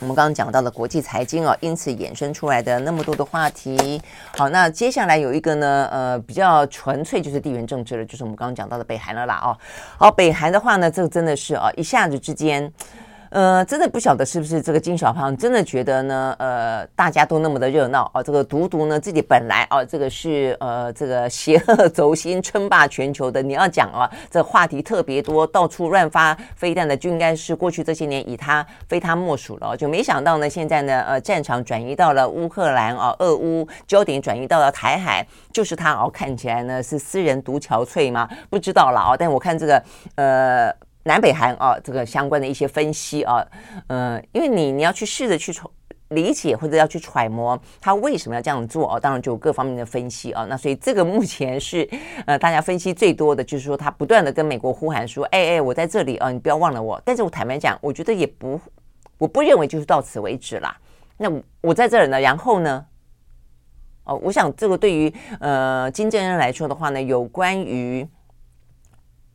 我们刚刚讲到的国际财经啊，因此衍生出来的那么多的话题。好，那接下来有一个呢，呃，比较纯粹就是地缘政治了，就是我们刚刚讲到的北韩了啦。哦，好，北韩的话呢，这个真的是啊，一下子之间。呃，真的不晓得是不是这个金小胖真的觉得呢？呃，大家都那么的热闹啊，这个独独呢自己本来啊，这个是呃这个邪恶轴心称霸全球的，你要讲啊，这话题特别多，到处乱发飞弹的，就应该是过去这些年以他非他莫属了。就没想到呢，现在呢，呃，战场转移到了乌克兰啊，俄乌焦点转移到了台海，就是他哦，看起来呢是私人独憔悴吗？不知道了啊，但我看这个呃。南北韩啊，这个相关的一些分析啊，嗯、呃，因为你你要去试着去理解或者要去揣摩他为什么要这样做啊，当然就有各方面的分析啊。那所以这个目前是 呃大家分析最多的，就是说他不断的跟美国呼喊说，哎哎，我在这里啊，你不要忘了我。但是我坦白讲，我觉得也不，我不认为就是到此为止啦。那我在这儿呢，然后呢，哦，我想这个对于呃金正恩来说的话呢，有关于。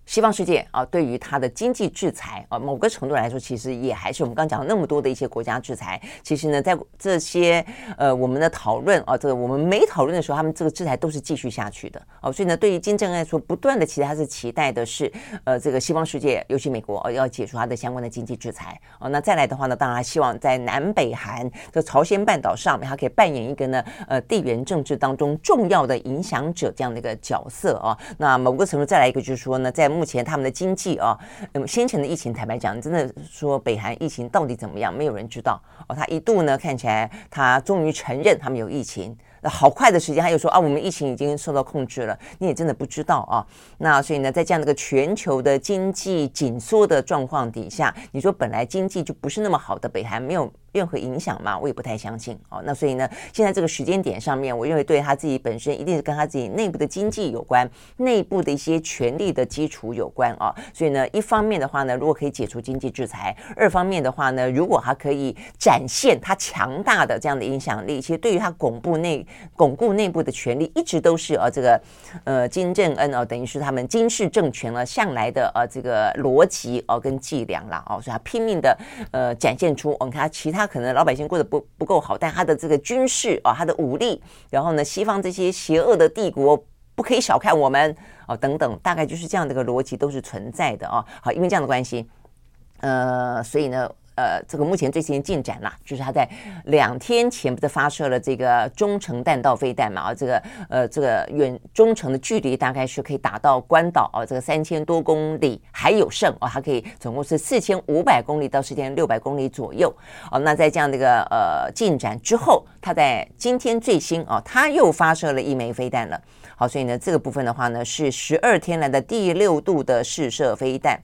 西方世界啊，对于它的经济制裁啊，某个程度来说，其实也还是我们刚讲那么多的一些国家制裁。其实呢，在这些呃我们的讨论啊，这个我们没讨论的时候，他们这个制裁都是继续下去的哦。所以呢，对于金正恩来说，不断的其实他是期待的是，呃，这个西方世界，尤其美国，要解除他的相关的经济制裁哦。那再来的话呢，当然希望在南北韩这朝鲜半岛上面，他可以扮演一个呢，呃，地缘政治当中重要的影响者这样的一个角色啊。那某个程度再来一个就是说呢，在目前他们的经济啊，那么先前的疫情，坦白讲，真的说北韩疫情到底怎么样，没有人知道哦。他一度呢，看起来他终于承认他们有疫情。那好快的时间，他又说啊，我们疫情已经受到控制了。你也真的不知道啊。那所以呢，在这样的一个全球的经济紧缩的状况底下，你说本来经济就不是那么好的北韩，没有任何影响吗？我也不太相信哦。那所以呢，现在这个时间点上面，我认为对他自己本身一定是跟他自己内部的经济有关，内部的一些权力的基础有关啊。所以呢，一方面的话呢，如果可以解除经济制裁；二方面的话呢，如果他可以展现他强大的这样的影响力，其实对于他巩固内巩固内部的权力，一直都是呃这个呃金正恩哦，等于是他们金氏政权了向来的呃这个逻辑哦跟伎俩了哦，所以他拼命的呃展现出我们看他其他。他可能老百姓过得不不够好，但他的这个军事啊，他的武力，然后呢，西方这些邪恶的帝国不可以小看我们啊，等等，大概就是这样的一个逻辑都是存在的啊。好，因为这样的关系，呃，所以呢。呃，这个目前最新进展啦，就是他在两天前不是发射了这个中程弹道飞弹嘛？啊，这个呃，这个远中程的距离大概是可以达到关岛啊，这个三千多公里还有剩啊，它可以总共是四千五百公里到四千六百公里左右。哦，那在这样的一个呃进展之后，他在今天最新啊，他又发射了一枚飞弹了。好，所以呢，这个部分的话呢，是十二天来的第六度的试射飞弹。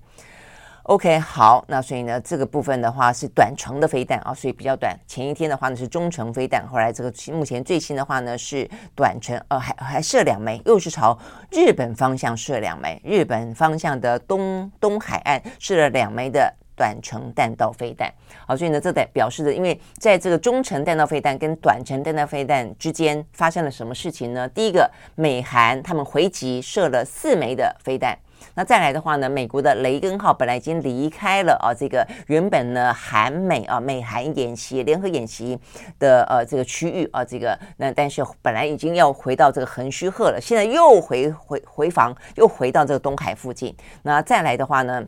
OK，好，那所以呢，这个部分的话是短程的飞弹啊，所以比较短。前一天的话呢是中程飞弹，后来这个目前最新的话呢是短程，呃，还还射两枚，又是朝日本方向射两枚，日本方向的东东海岸射了两枚的短程弹道飞弹。好，所以呢，这代表示的，因为在这个中程弹道飞弹跟短程弹道飞弹之间发生了什么事情呢？第一个，美韩他们回击射了四枚的飞弹。那再来的话呢，美国的雷根号本来已经离开了啊，这个原本呢韩美啊美韩演习联合演习的呃这个区域啊，这个那但是本来已经要回到这个横须贺了，现在又回回回防，又回到这个东海附近。那再来的话呢，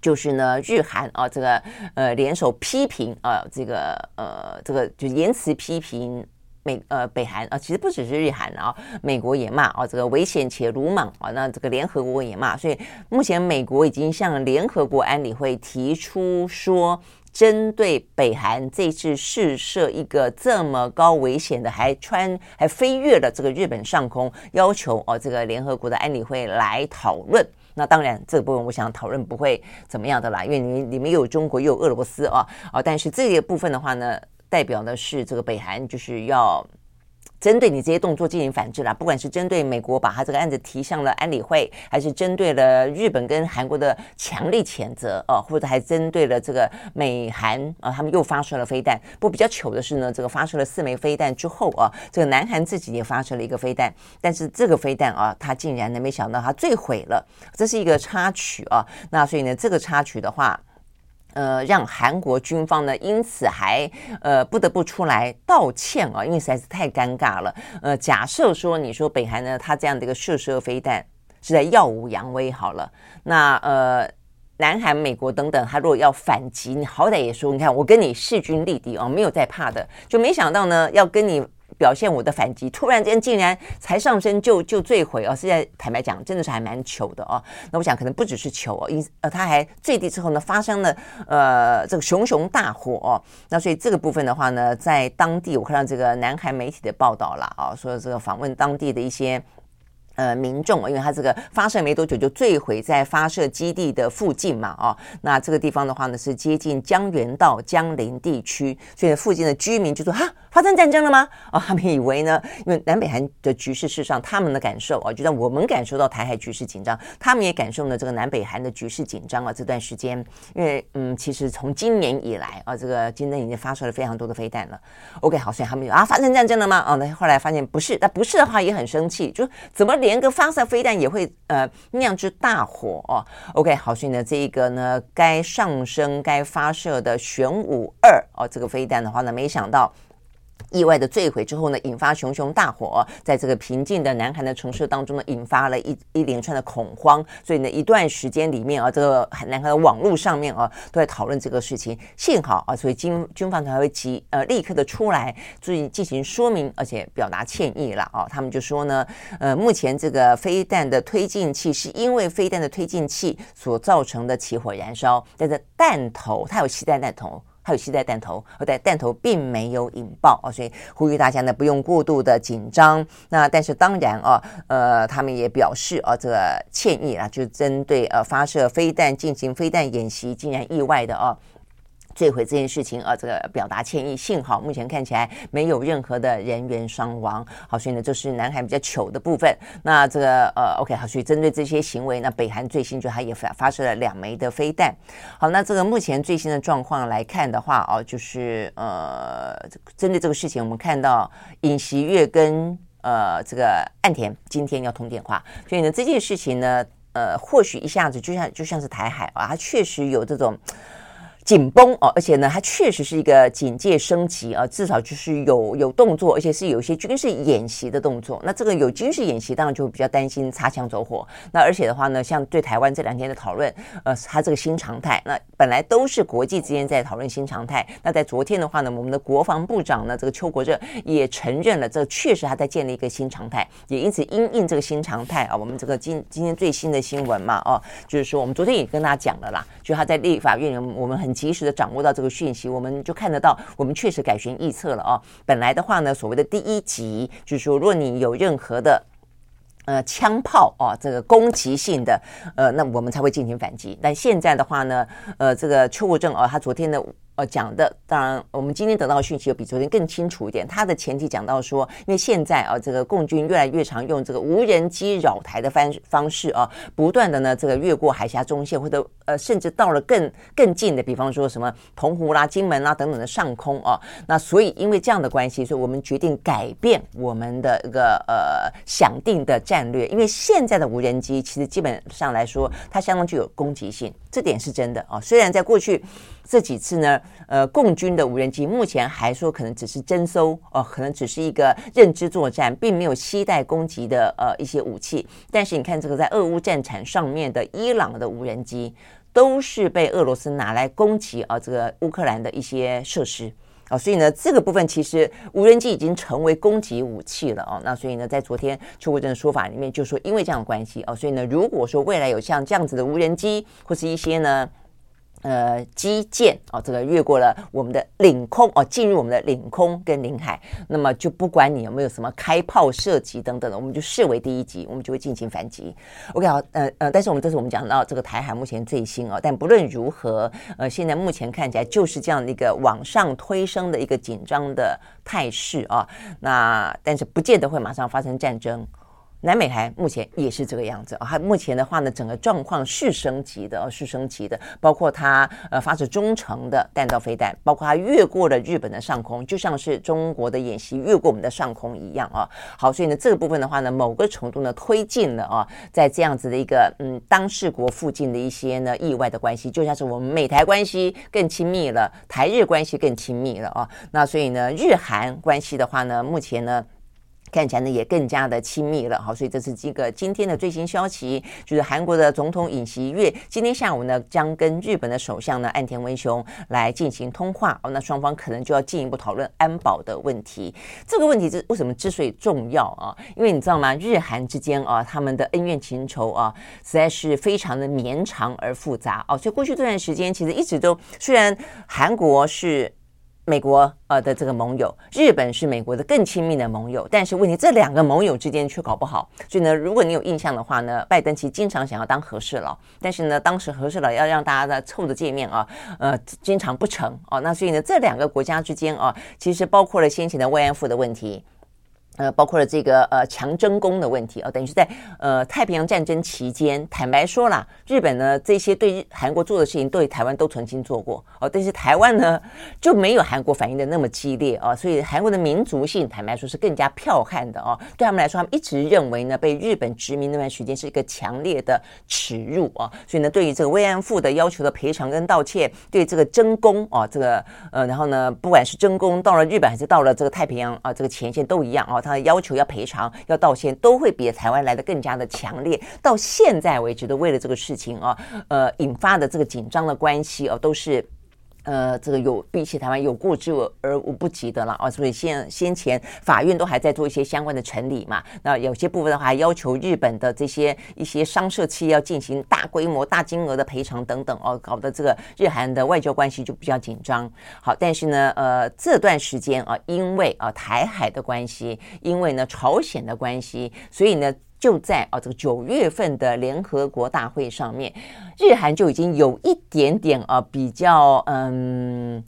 就是呢日韩啊这个呃联手批评啊这个呃这个就言辞批评。美呃北韩啊，其实不只是日韩啊，美国也骂啊，这个危险且鲁莽啊，那这个联合国也骂，所以目前美国已经向联合国安理会提出说，针对北韩这次试射一个这么高危险的，还穿还飞越了这个日本上空，要求哦这个联合国的安理会来讨论。那当然这个部分我想讨论不会怎么样的啦，因为你里面有中国又有俄罗斯啊啊，但是这个部分的话呢。代表的是这个北韩就是要针对你这些动作进行反制啦，不管是针对美国把他这个案子提向了安理会，还是针对了日本跟韩国的强力谴责啊，或者还针对了这个美韩啊，他们又发射了飞弹。不过比较糗的是呢，这个发射了四枚飞弹之后啊，这个南韩自己也发射了一个飞弹，但是这个飞弹啊，他竟然呢没想到他坠毁了，这是一个插曲啊。那所以呢，这个插曲的话。呃，让韩国军方呢，因此还呃不得不出来道歉啊，因为实在是太尴尬了。呃，假设说你说北韩呢，他这样的一个射射飞弹是在耀武扬威好了，那呃南韩、美国等等，他如果要反击，你好歹也说，你看我跟你势均力敌哦，没有在怕的，就没想到呢，要跟你表现我的反击，突然间竟然才上升就就坠毁哦，现在坦白讲，真的是还蛮糗的哦。那我想可能不只是糗哦，因呃，他还坠地之后呢，发生了呃这个熊熊大火哦。那所以这个部分的话呢，在当地我看到这个南韩媒体的报道了啊，说这个访问当地的一些。呃，民众因为它这个发射没多久就坠毁在发射基地的附近嘛，哦，那这个地方的话呢是接近江原道江陵地区，所以附近的居民就说哈，发生战争了吗？哦，他们以为呢，因为南北韩的局势，事实上他们的感受啊，就像我们感受到台海局势紧张，他们也感受了这个南北韩的局势紧张啊。这段时间，因为嗯，其实从今年以来啊，这个今年已经发射了非常多的飞弹了。OK，好，所以他们就啊，发生战争了吗？哦，那后来发现不是，那不是的话也很生气，就怎么连。个发射飞弹也会呃酿制大火哦。OK，好，所以呢，这一个呢，该上升、该发射的玄武二哦，这个飞弹的话呢，没想到。意外的坠毁之后呢，引发熊熊大火，在这个平静的南韩的城市当中呢，引发了一一连串的恐慌。所以呢，一段时间里面啊，这个南韩的网络上面啊，都在讨论这个事情。幸好啊，所以军军方才会及呃立刻的出来注意进行说明，而且表达歉意了啊。他们就说呢，呃，目前这个飞弹的推进器是因为飞弹的推进器所造成的起火燃烧，但是弹头它有携带弹头。还有携带弹头，但弹头并没有引爆啊，所以呼吁大家呢不用过度的紧张。那但是当然啊，呃，他们也表示啊，这个歉意啊，就针对呃发射飞弹进行飞弹演习，竟然意外的啊。坠毁这件事情啊，这个表达歉意。幸好目前看起来没有任何的人员伤亡。好，所以呢，这是南韩比较糗的部分。那这个呃，OK，好，所以针对这些行为，那北韩最新就他也发发射了两枚的飞弹。好，那这个目前最新的状况来看的话，哦，就是呃，针对这个事情，我们看到尹锡悦跟呃这个岸田今天要通电话。所以呢，这件事情呢，呃，或许一下子就像就像是台海啊，它确实有这种。紧绷哦，而且呢，它确实是一个警戒升级啊，至少就是有有动作，而且是有一些军事演习的动作。那这个有军事演习，当然就比较担心擦枪走火。那而且的话呢，像对台湾这两天的讨论，呃，它这个新常态，那本来都是国际之间在讨论新常态。那在昨天的话呢，我们的国防部长呢，这个邱国正也承认了，这确实他在建立一个新常态，也因此因应这个新常态啊，我们这个今今天最新的新闻嘛，哦，就是说我们昨天也跟大家讲了啦，就他在立法院，我们很。及时的掌握到这个讯息，我们就看得到，我们确实改弦易辙了啊！本来的话呢，所谓的第一级就是说，若你有任何的呃枪炮啊，这个攻击性的呃，那我们才会进行反击。但现在的话呢，呃，这个邱国正啊，他昨天的。呃，讲的当然，我们今天得到的讯息又比昨天更清楚一点。他的前提讲到说，因为现在啊，这个共军越来越常用这个无人机扰台的方方式啊，不断的呢，这个越过海峡中线，或者呃，甚至到了更更近的，比方说什么澎湖啦、金门啦等等的上空啊。那所以因为这样的关系，所以我们决定改变我们的一个呃想定的战略。因为现在的无人机其实基本上来说，它相当具有攻击性，这点是真的啊。虽然在过去。这几次呢，呃，共军的无人机目前还说可能只是侦搜，哦、可能只是一个认知作战，并没有期待攻击的呃一些武器。但是你看这个在俄乌战场上面的伊朗的无人机，都是被俄罗斯拿来攻击啊、这个乌克兰的一些设施啊、所以呢，这个部分其实无人机已经成为攻击武器了哦。那所以呢，在昨天邱国正的说法里面就说，因为这样的关系哦、所以呢，如果说未来有像这样子的无人机或是一些呢。呃，机舰哦，这个越过了我们的领空哦，进入我们的领空跟领海，那么就不管你有没有什么开炮射击等等的，我们就视为第一级，我们就会进行反击。OK，好，呃呃，但是我们这是我们讲到这个台海目前最新哦，但不论如何，呃，现在目前看起来就是这样的一个往上推升的一个紧张的态势啊，那但是不见得会马上发生战争。南美台目前也是这个样子啊，它目前的话呢，整个状况是升级的哦，是升级的，包括它呃发射中程的弹道飞弹，包括它越过了日本的上空，就像是中国的演习越过我们的上空一样啊。好，所以呢这个部分的话呢，某个程度呢推进了啊，在这样子的一个嗯当事国附近的一些呢意外的关系，就像是我们美台关系更亲密了，台日关系更亲密了啊。那所以呢日韩关系的话呢，目前呢。看起来呢也更加的亲密了，好，所以这是这个今天的最新消息，就是韩国的总统尹锡悦今天下午呢将跟日本的首相呢岸田文雄来进行通话，哦，那双方可能就要进一步讨论安保的问题。这个问题是为什么之所以重要啊？因为你知道吗？日韩之间啊，他们的恩怨情仇啊，实在是非常的绵长而复杂哦，所以过去这段时间其实一直都虽然韩国是。美国呃的这个盟友，日本是美国的更亲密的盟友，但是问题这两个盟友之间却搞不好。所以呢，如果你有印象的话呢，拜登其实经常想要当和事佬，但是呢，当时和事佬要让大家呢凑着见面啊，呃，经常不成哦。那所以呢，这两个国家之间啊，其实包括了先前的慰安妇的问题。呃，包括了这个呃强征工的问题啊，等于是在呃太平洋战争期间，坦白说啦，日本呢这些对韩国做的事情，对台湾都曾经做过哦，但是台湾呢就没有韩国反应的那么激烈啊，所以韩国的民族性坦白说是更加剽悍的哦，对他们来说，他们一直认为呢被日本殖民那段时间是一个强烈的耻辱啊，所以呢对于这个慰安妇的要求的赔偿跟道歉，对这个征工啊这个呃然后呢不管是征工到了日本还是到了这个太平洋啊这个前线都一样啊。他要求要赔偿、要道歉，都会比台湾来的更加的强烈。到现在为止，都为了这个事情啊，呃，引发的这个紧张的关系啊，都是。呃，这个有比起台湾有过之而无不及的了啊，所以先先前法院都还在做一些相关的审理嘛。那有些部分的话，要求日本的这些一些商社企业要进行大规模、大金额的赔偿等等哦，搞得这个日韩的外交关系就比较紧张。好，但是呢，呃，这段时间啊，因为啊台海的关系，因为呢朝鲜的关系，所以呢。就在啊，这个九月份的联合国大会上面，日韩就已经有一点点啊，比较嗯。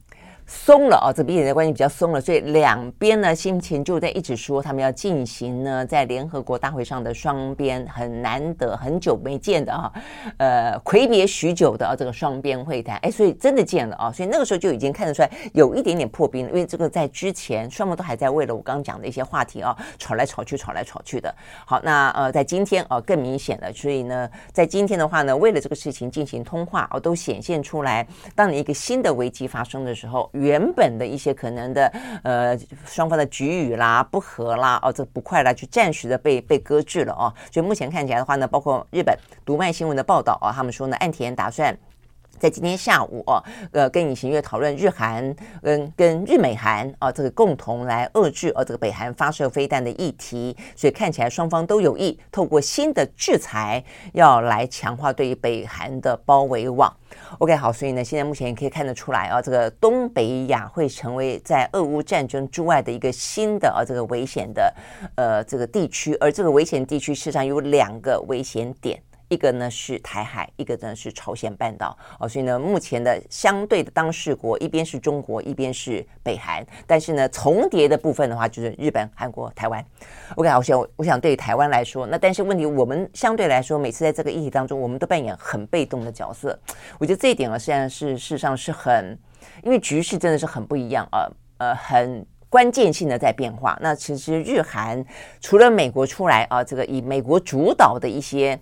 松了啊，这彼此的关系比较松了，所以两边呢心情就在一直说他们要进行呢在联合国大会上的双边很难得很久没见的啊，呃魁别许久的啊这个双边会谈，哎，所以真的见了啊，所以那个时候就已经看得出来有一点点破冰了，因为这个在之前双方都还在为了我刚刚讲的一些话题啊吵来吵去吵来吵去的。好，那呃在今天啊更明显了，所以呢在今天的话呢，为了这个事情进行通话啊，都显现出来，当你一个新的危机发生的时候。原本的一些可能的呃双方的局语啦不和啦哦这不快啦，就暂时的被被搁置了哦。所以目前看起来的话呢，包括日本读卖新闻的报道啊，他们说呢，岸田打算在今天下午哦，呃跟尹锡悦讨论日韩跟跟日美韩啊这个共同来遏制呃这个北韩发射飞弹的议题。所以看起来双方都有意透过新的制裁要来强化对于北韩的包围网。OK，好，所以呢，现在目前也可以看得出来啊，这个东北亚会成为在俄乌战争之外的一个新的啊这个危险的呃这个地区，而这个危险地区事实上有两个危险点。一个呢是台海，一个呢是朝鲜半岛哦，所以呢，目前的相对的当事国一边是中国，一边是北韩，但是呢，重叠的部分的话就是日本、韩国、台湾。OK，我想，我想对台湾来说，那但是问题，我们相对来说，每次在这个议题当中，我们都扮演很被动的角色。我觉得这一点呢，现在是事实上是很，因为局势真的是很不一样啊，呃，很关键性的在变化。那其实日韩除了美国出来啊，这个以美国主导的一些。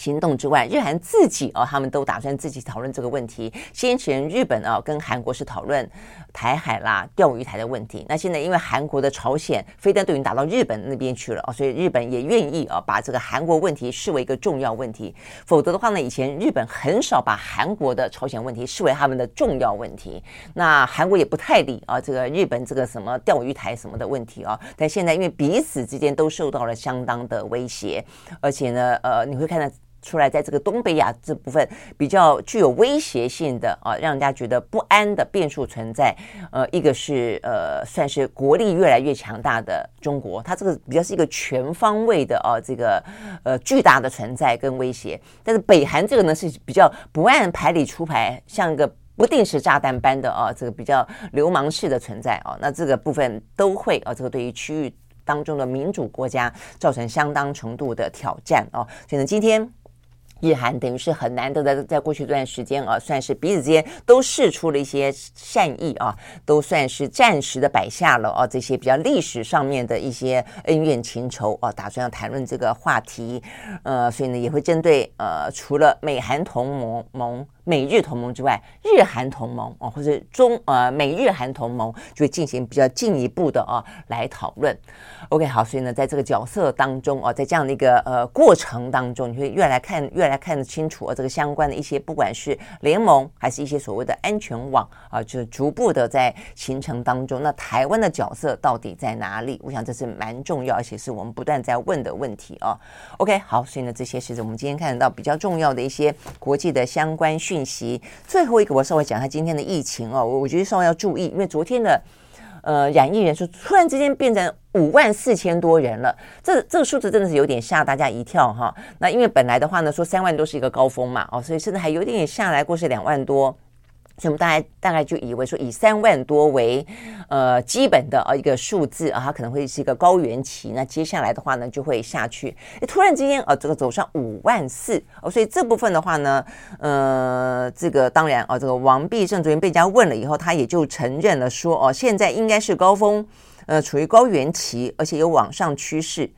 行动之外，日韩自己啊，他们都打算自己讨论这个问题。先前日本啊跟韩国是讨论台海啦、钓鱼台的问题。那现在因为韩国的朝鲜飞弹都已经打到日本那边去了啊，所以日本也愿意啊把这个韩国问题视为一个重要问题。否则的话呢，以前日本很少把韩国的朝鲜问题视为他们的重要问题。那韩国也不太理啊这个日本这个什么钓鱼台什么的问题啊。但现在因为彼此之间都受到了相当的威胁，而且呢，呃，你会看到。出来，在这个东北亚这部分比较具有威胁性的啊，让人家觉得不安的变数存在。呃，一个是呃，算是国力越来越强大的中国，它这个比较是一个全方位的啊，这个呃巨大的存在跟威胁。但是北韩这个呢是比较不按牌理出牌，像一个不定时炸弹般的啊，这个比较流氓式的存在啊。那这个部分都会啊，这个对于区域当中的民主国家造成相当程度的挑战啊。所以呢，今天。日韩等于是很难得的，在过去这段时间啊，算是彼此之间都释出了一些善意啊，都算是暂时的摆下了啊这些比较历史上面的一些恩怨情仇啊，打算要谈论这个话题，呃，所以呢也会针对呃除了美韩同盟盟美日同盟之外，日韩同盟哦，或者中呃美日韩同盟就会进行比较进一步的啊来讨论。OK，好，所以呢，在这个角色当中啊，在这样的一个呃过程当中，你会越来看越来看得清楚啊，这个相关的一些不管是联盟还是一些所谓的安全网啊，就是逐步的在形成当中。那台湾的角色到底在哪里？我想这是蛮重要，而且是我们不断在问的问题啊。OK，好，所以呢，这些是我们今天看得到比较重要的一些国际的相关讯息。最后一个，我稍微讲一下今天的疫情哦，我我觉得稍微要注意，因为昨天的呃染疫人数突然之间变成五万四千多人了，这这个数字真的是有点吓大家一跳哈。那因为本来的话呢，说三万多是一个高峰嘛，哦，所以甚至还有点点下来过是两万多。所以我们大概大概就以为说以三万多为呃基本的啊一个数字啊，它可能会是一个高原期。那接下来的话呢，就会下去。突然之间啊，这个走上五万四哦，所以这部分的话呢，呃，这个当然啊，这个王必胜昨天被人家问了以后，他也就承认了说哦，现在应该是高峰，呃，处于高原期，而且有往上趋势。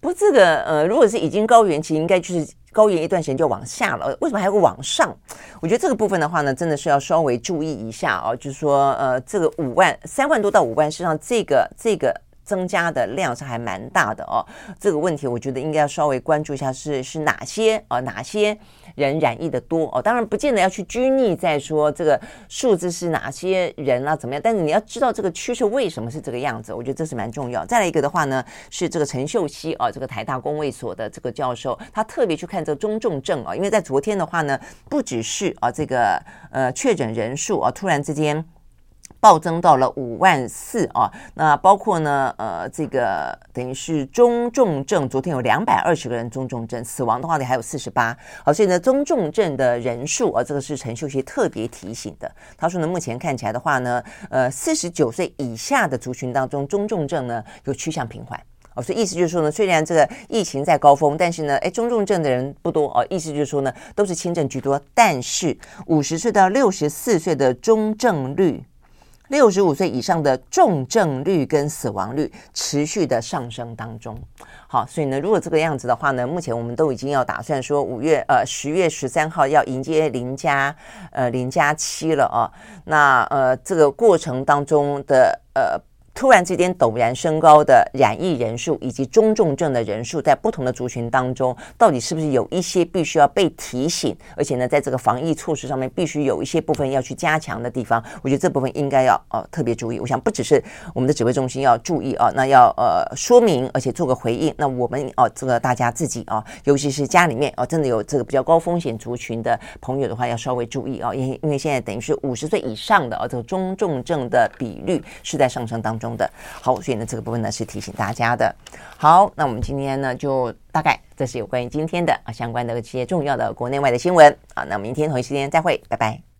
不这个呃，如果是已经高原期，应该就是。高原一段时间就往下了，为什么还会往上？我觉得这个部分的话呢，真的是要稍微注意一下哦。就是说，呃，这个五万三万多到五万，实际上这个这个。增加的量是还蛮大的哦，这个问题我觉得应该要稍微关注一下是，是哪些啊、哦？哪些人染疫的多哦？当然不见得要去拘泥在说这个数字是哪些人啊怎么样，但是你要知道这个趋势为什么是这个样子，我觉得这是蛮重要。再来一个的话呢，是这个陈秀熙啊，这个台大公卫所的这个教授，他特别去看这个中重症啊，因为在昨天的话呢，不只是啊这个呃确诊人数啊突然之间。暴增到了五万四啊，那包括呢，呃，这个等于是中重症，昨天有两百二十个人中重症，死亡的话呢还有四十八。好，所以呢，中重症的人数啊，这个是陈秀熙特别提醒的。他说呢，目前看起来的话呢，呃，四十九岁以下的族群当中，中重症呢有趋向平缓。哦，所以意思就是说呢，虽然这个疫情在高峰，但是呢，哎，中重症的人不多哦。意思就是说呢，都是轻症居多，但是五十岁到六十四岁的中症率。六十五岁以上的重症率跟死亡率持续的上升当中，好，所以呢，如果这个样子的话呢，目前我们都已经要打算说五月呃十月十三号要迎接零加呃零加七了啊，那呃这个过程当中的呃。突然之间陡然升高的染疫人数以及中重症的人数，在不同的族群当中，到底是不是有一些必须要被提醒？而且呢，在这个防疫措施上面，必须有一些部分要去加强的地方。我觉得这部分应该要哦特别注意。我想不只是我们的指挥中心要注意啊，那要呃说明，而且做个回应。那我们哦，这个大家自己啊，尤其是家里面哦，真的有这个比较高风险族群的朋友的话，要稍微注意啊，因为因为现在等于是五十岁以上的啊，这个中重症的比率是在上升当中。的好，所以呢，这个部分呢是提醒大家的。好，那我们今天呢就大概这是有关于今天的啊相关的一些重要的国内外的新闻啊。那明天同一时间再会，拜拜。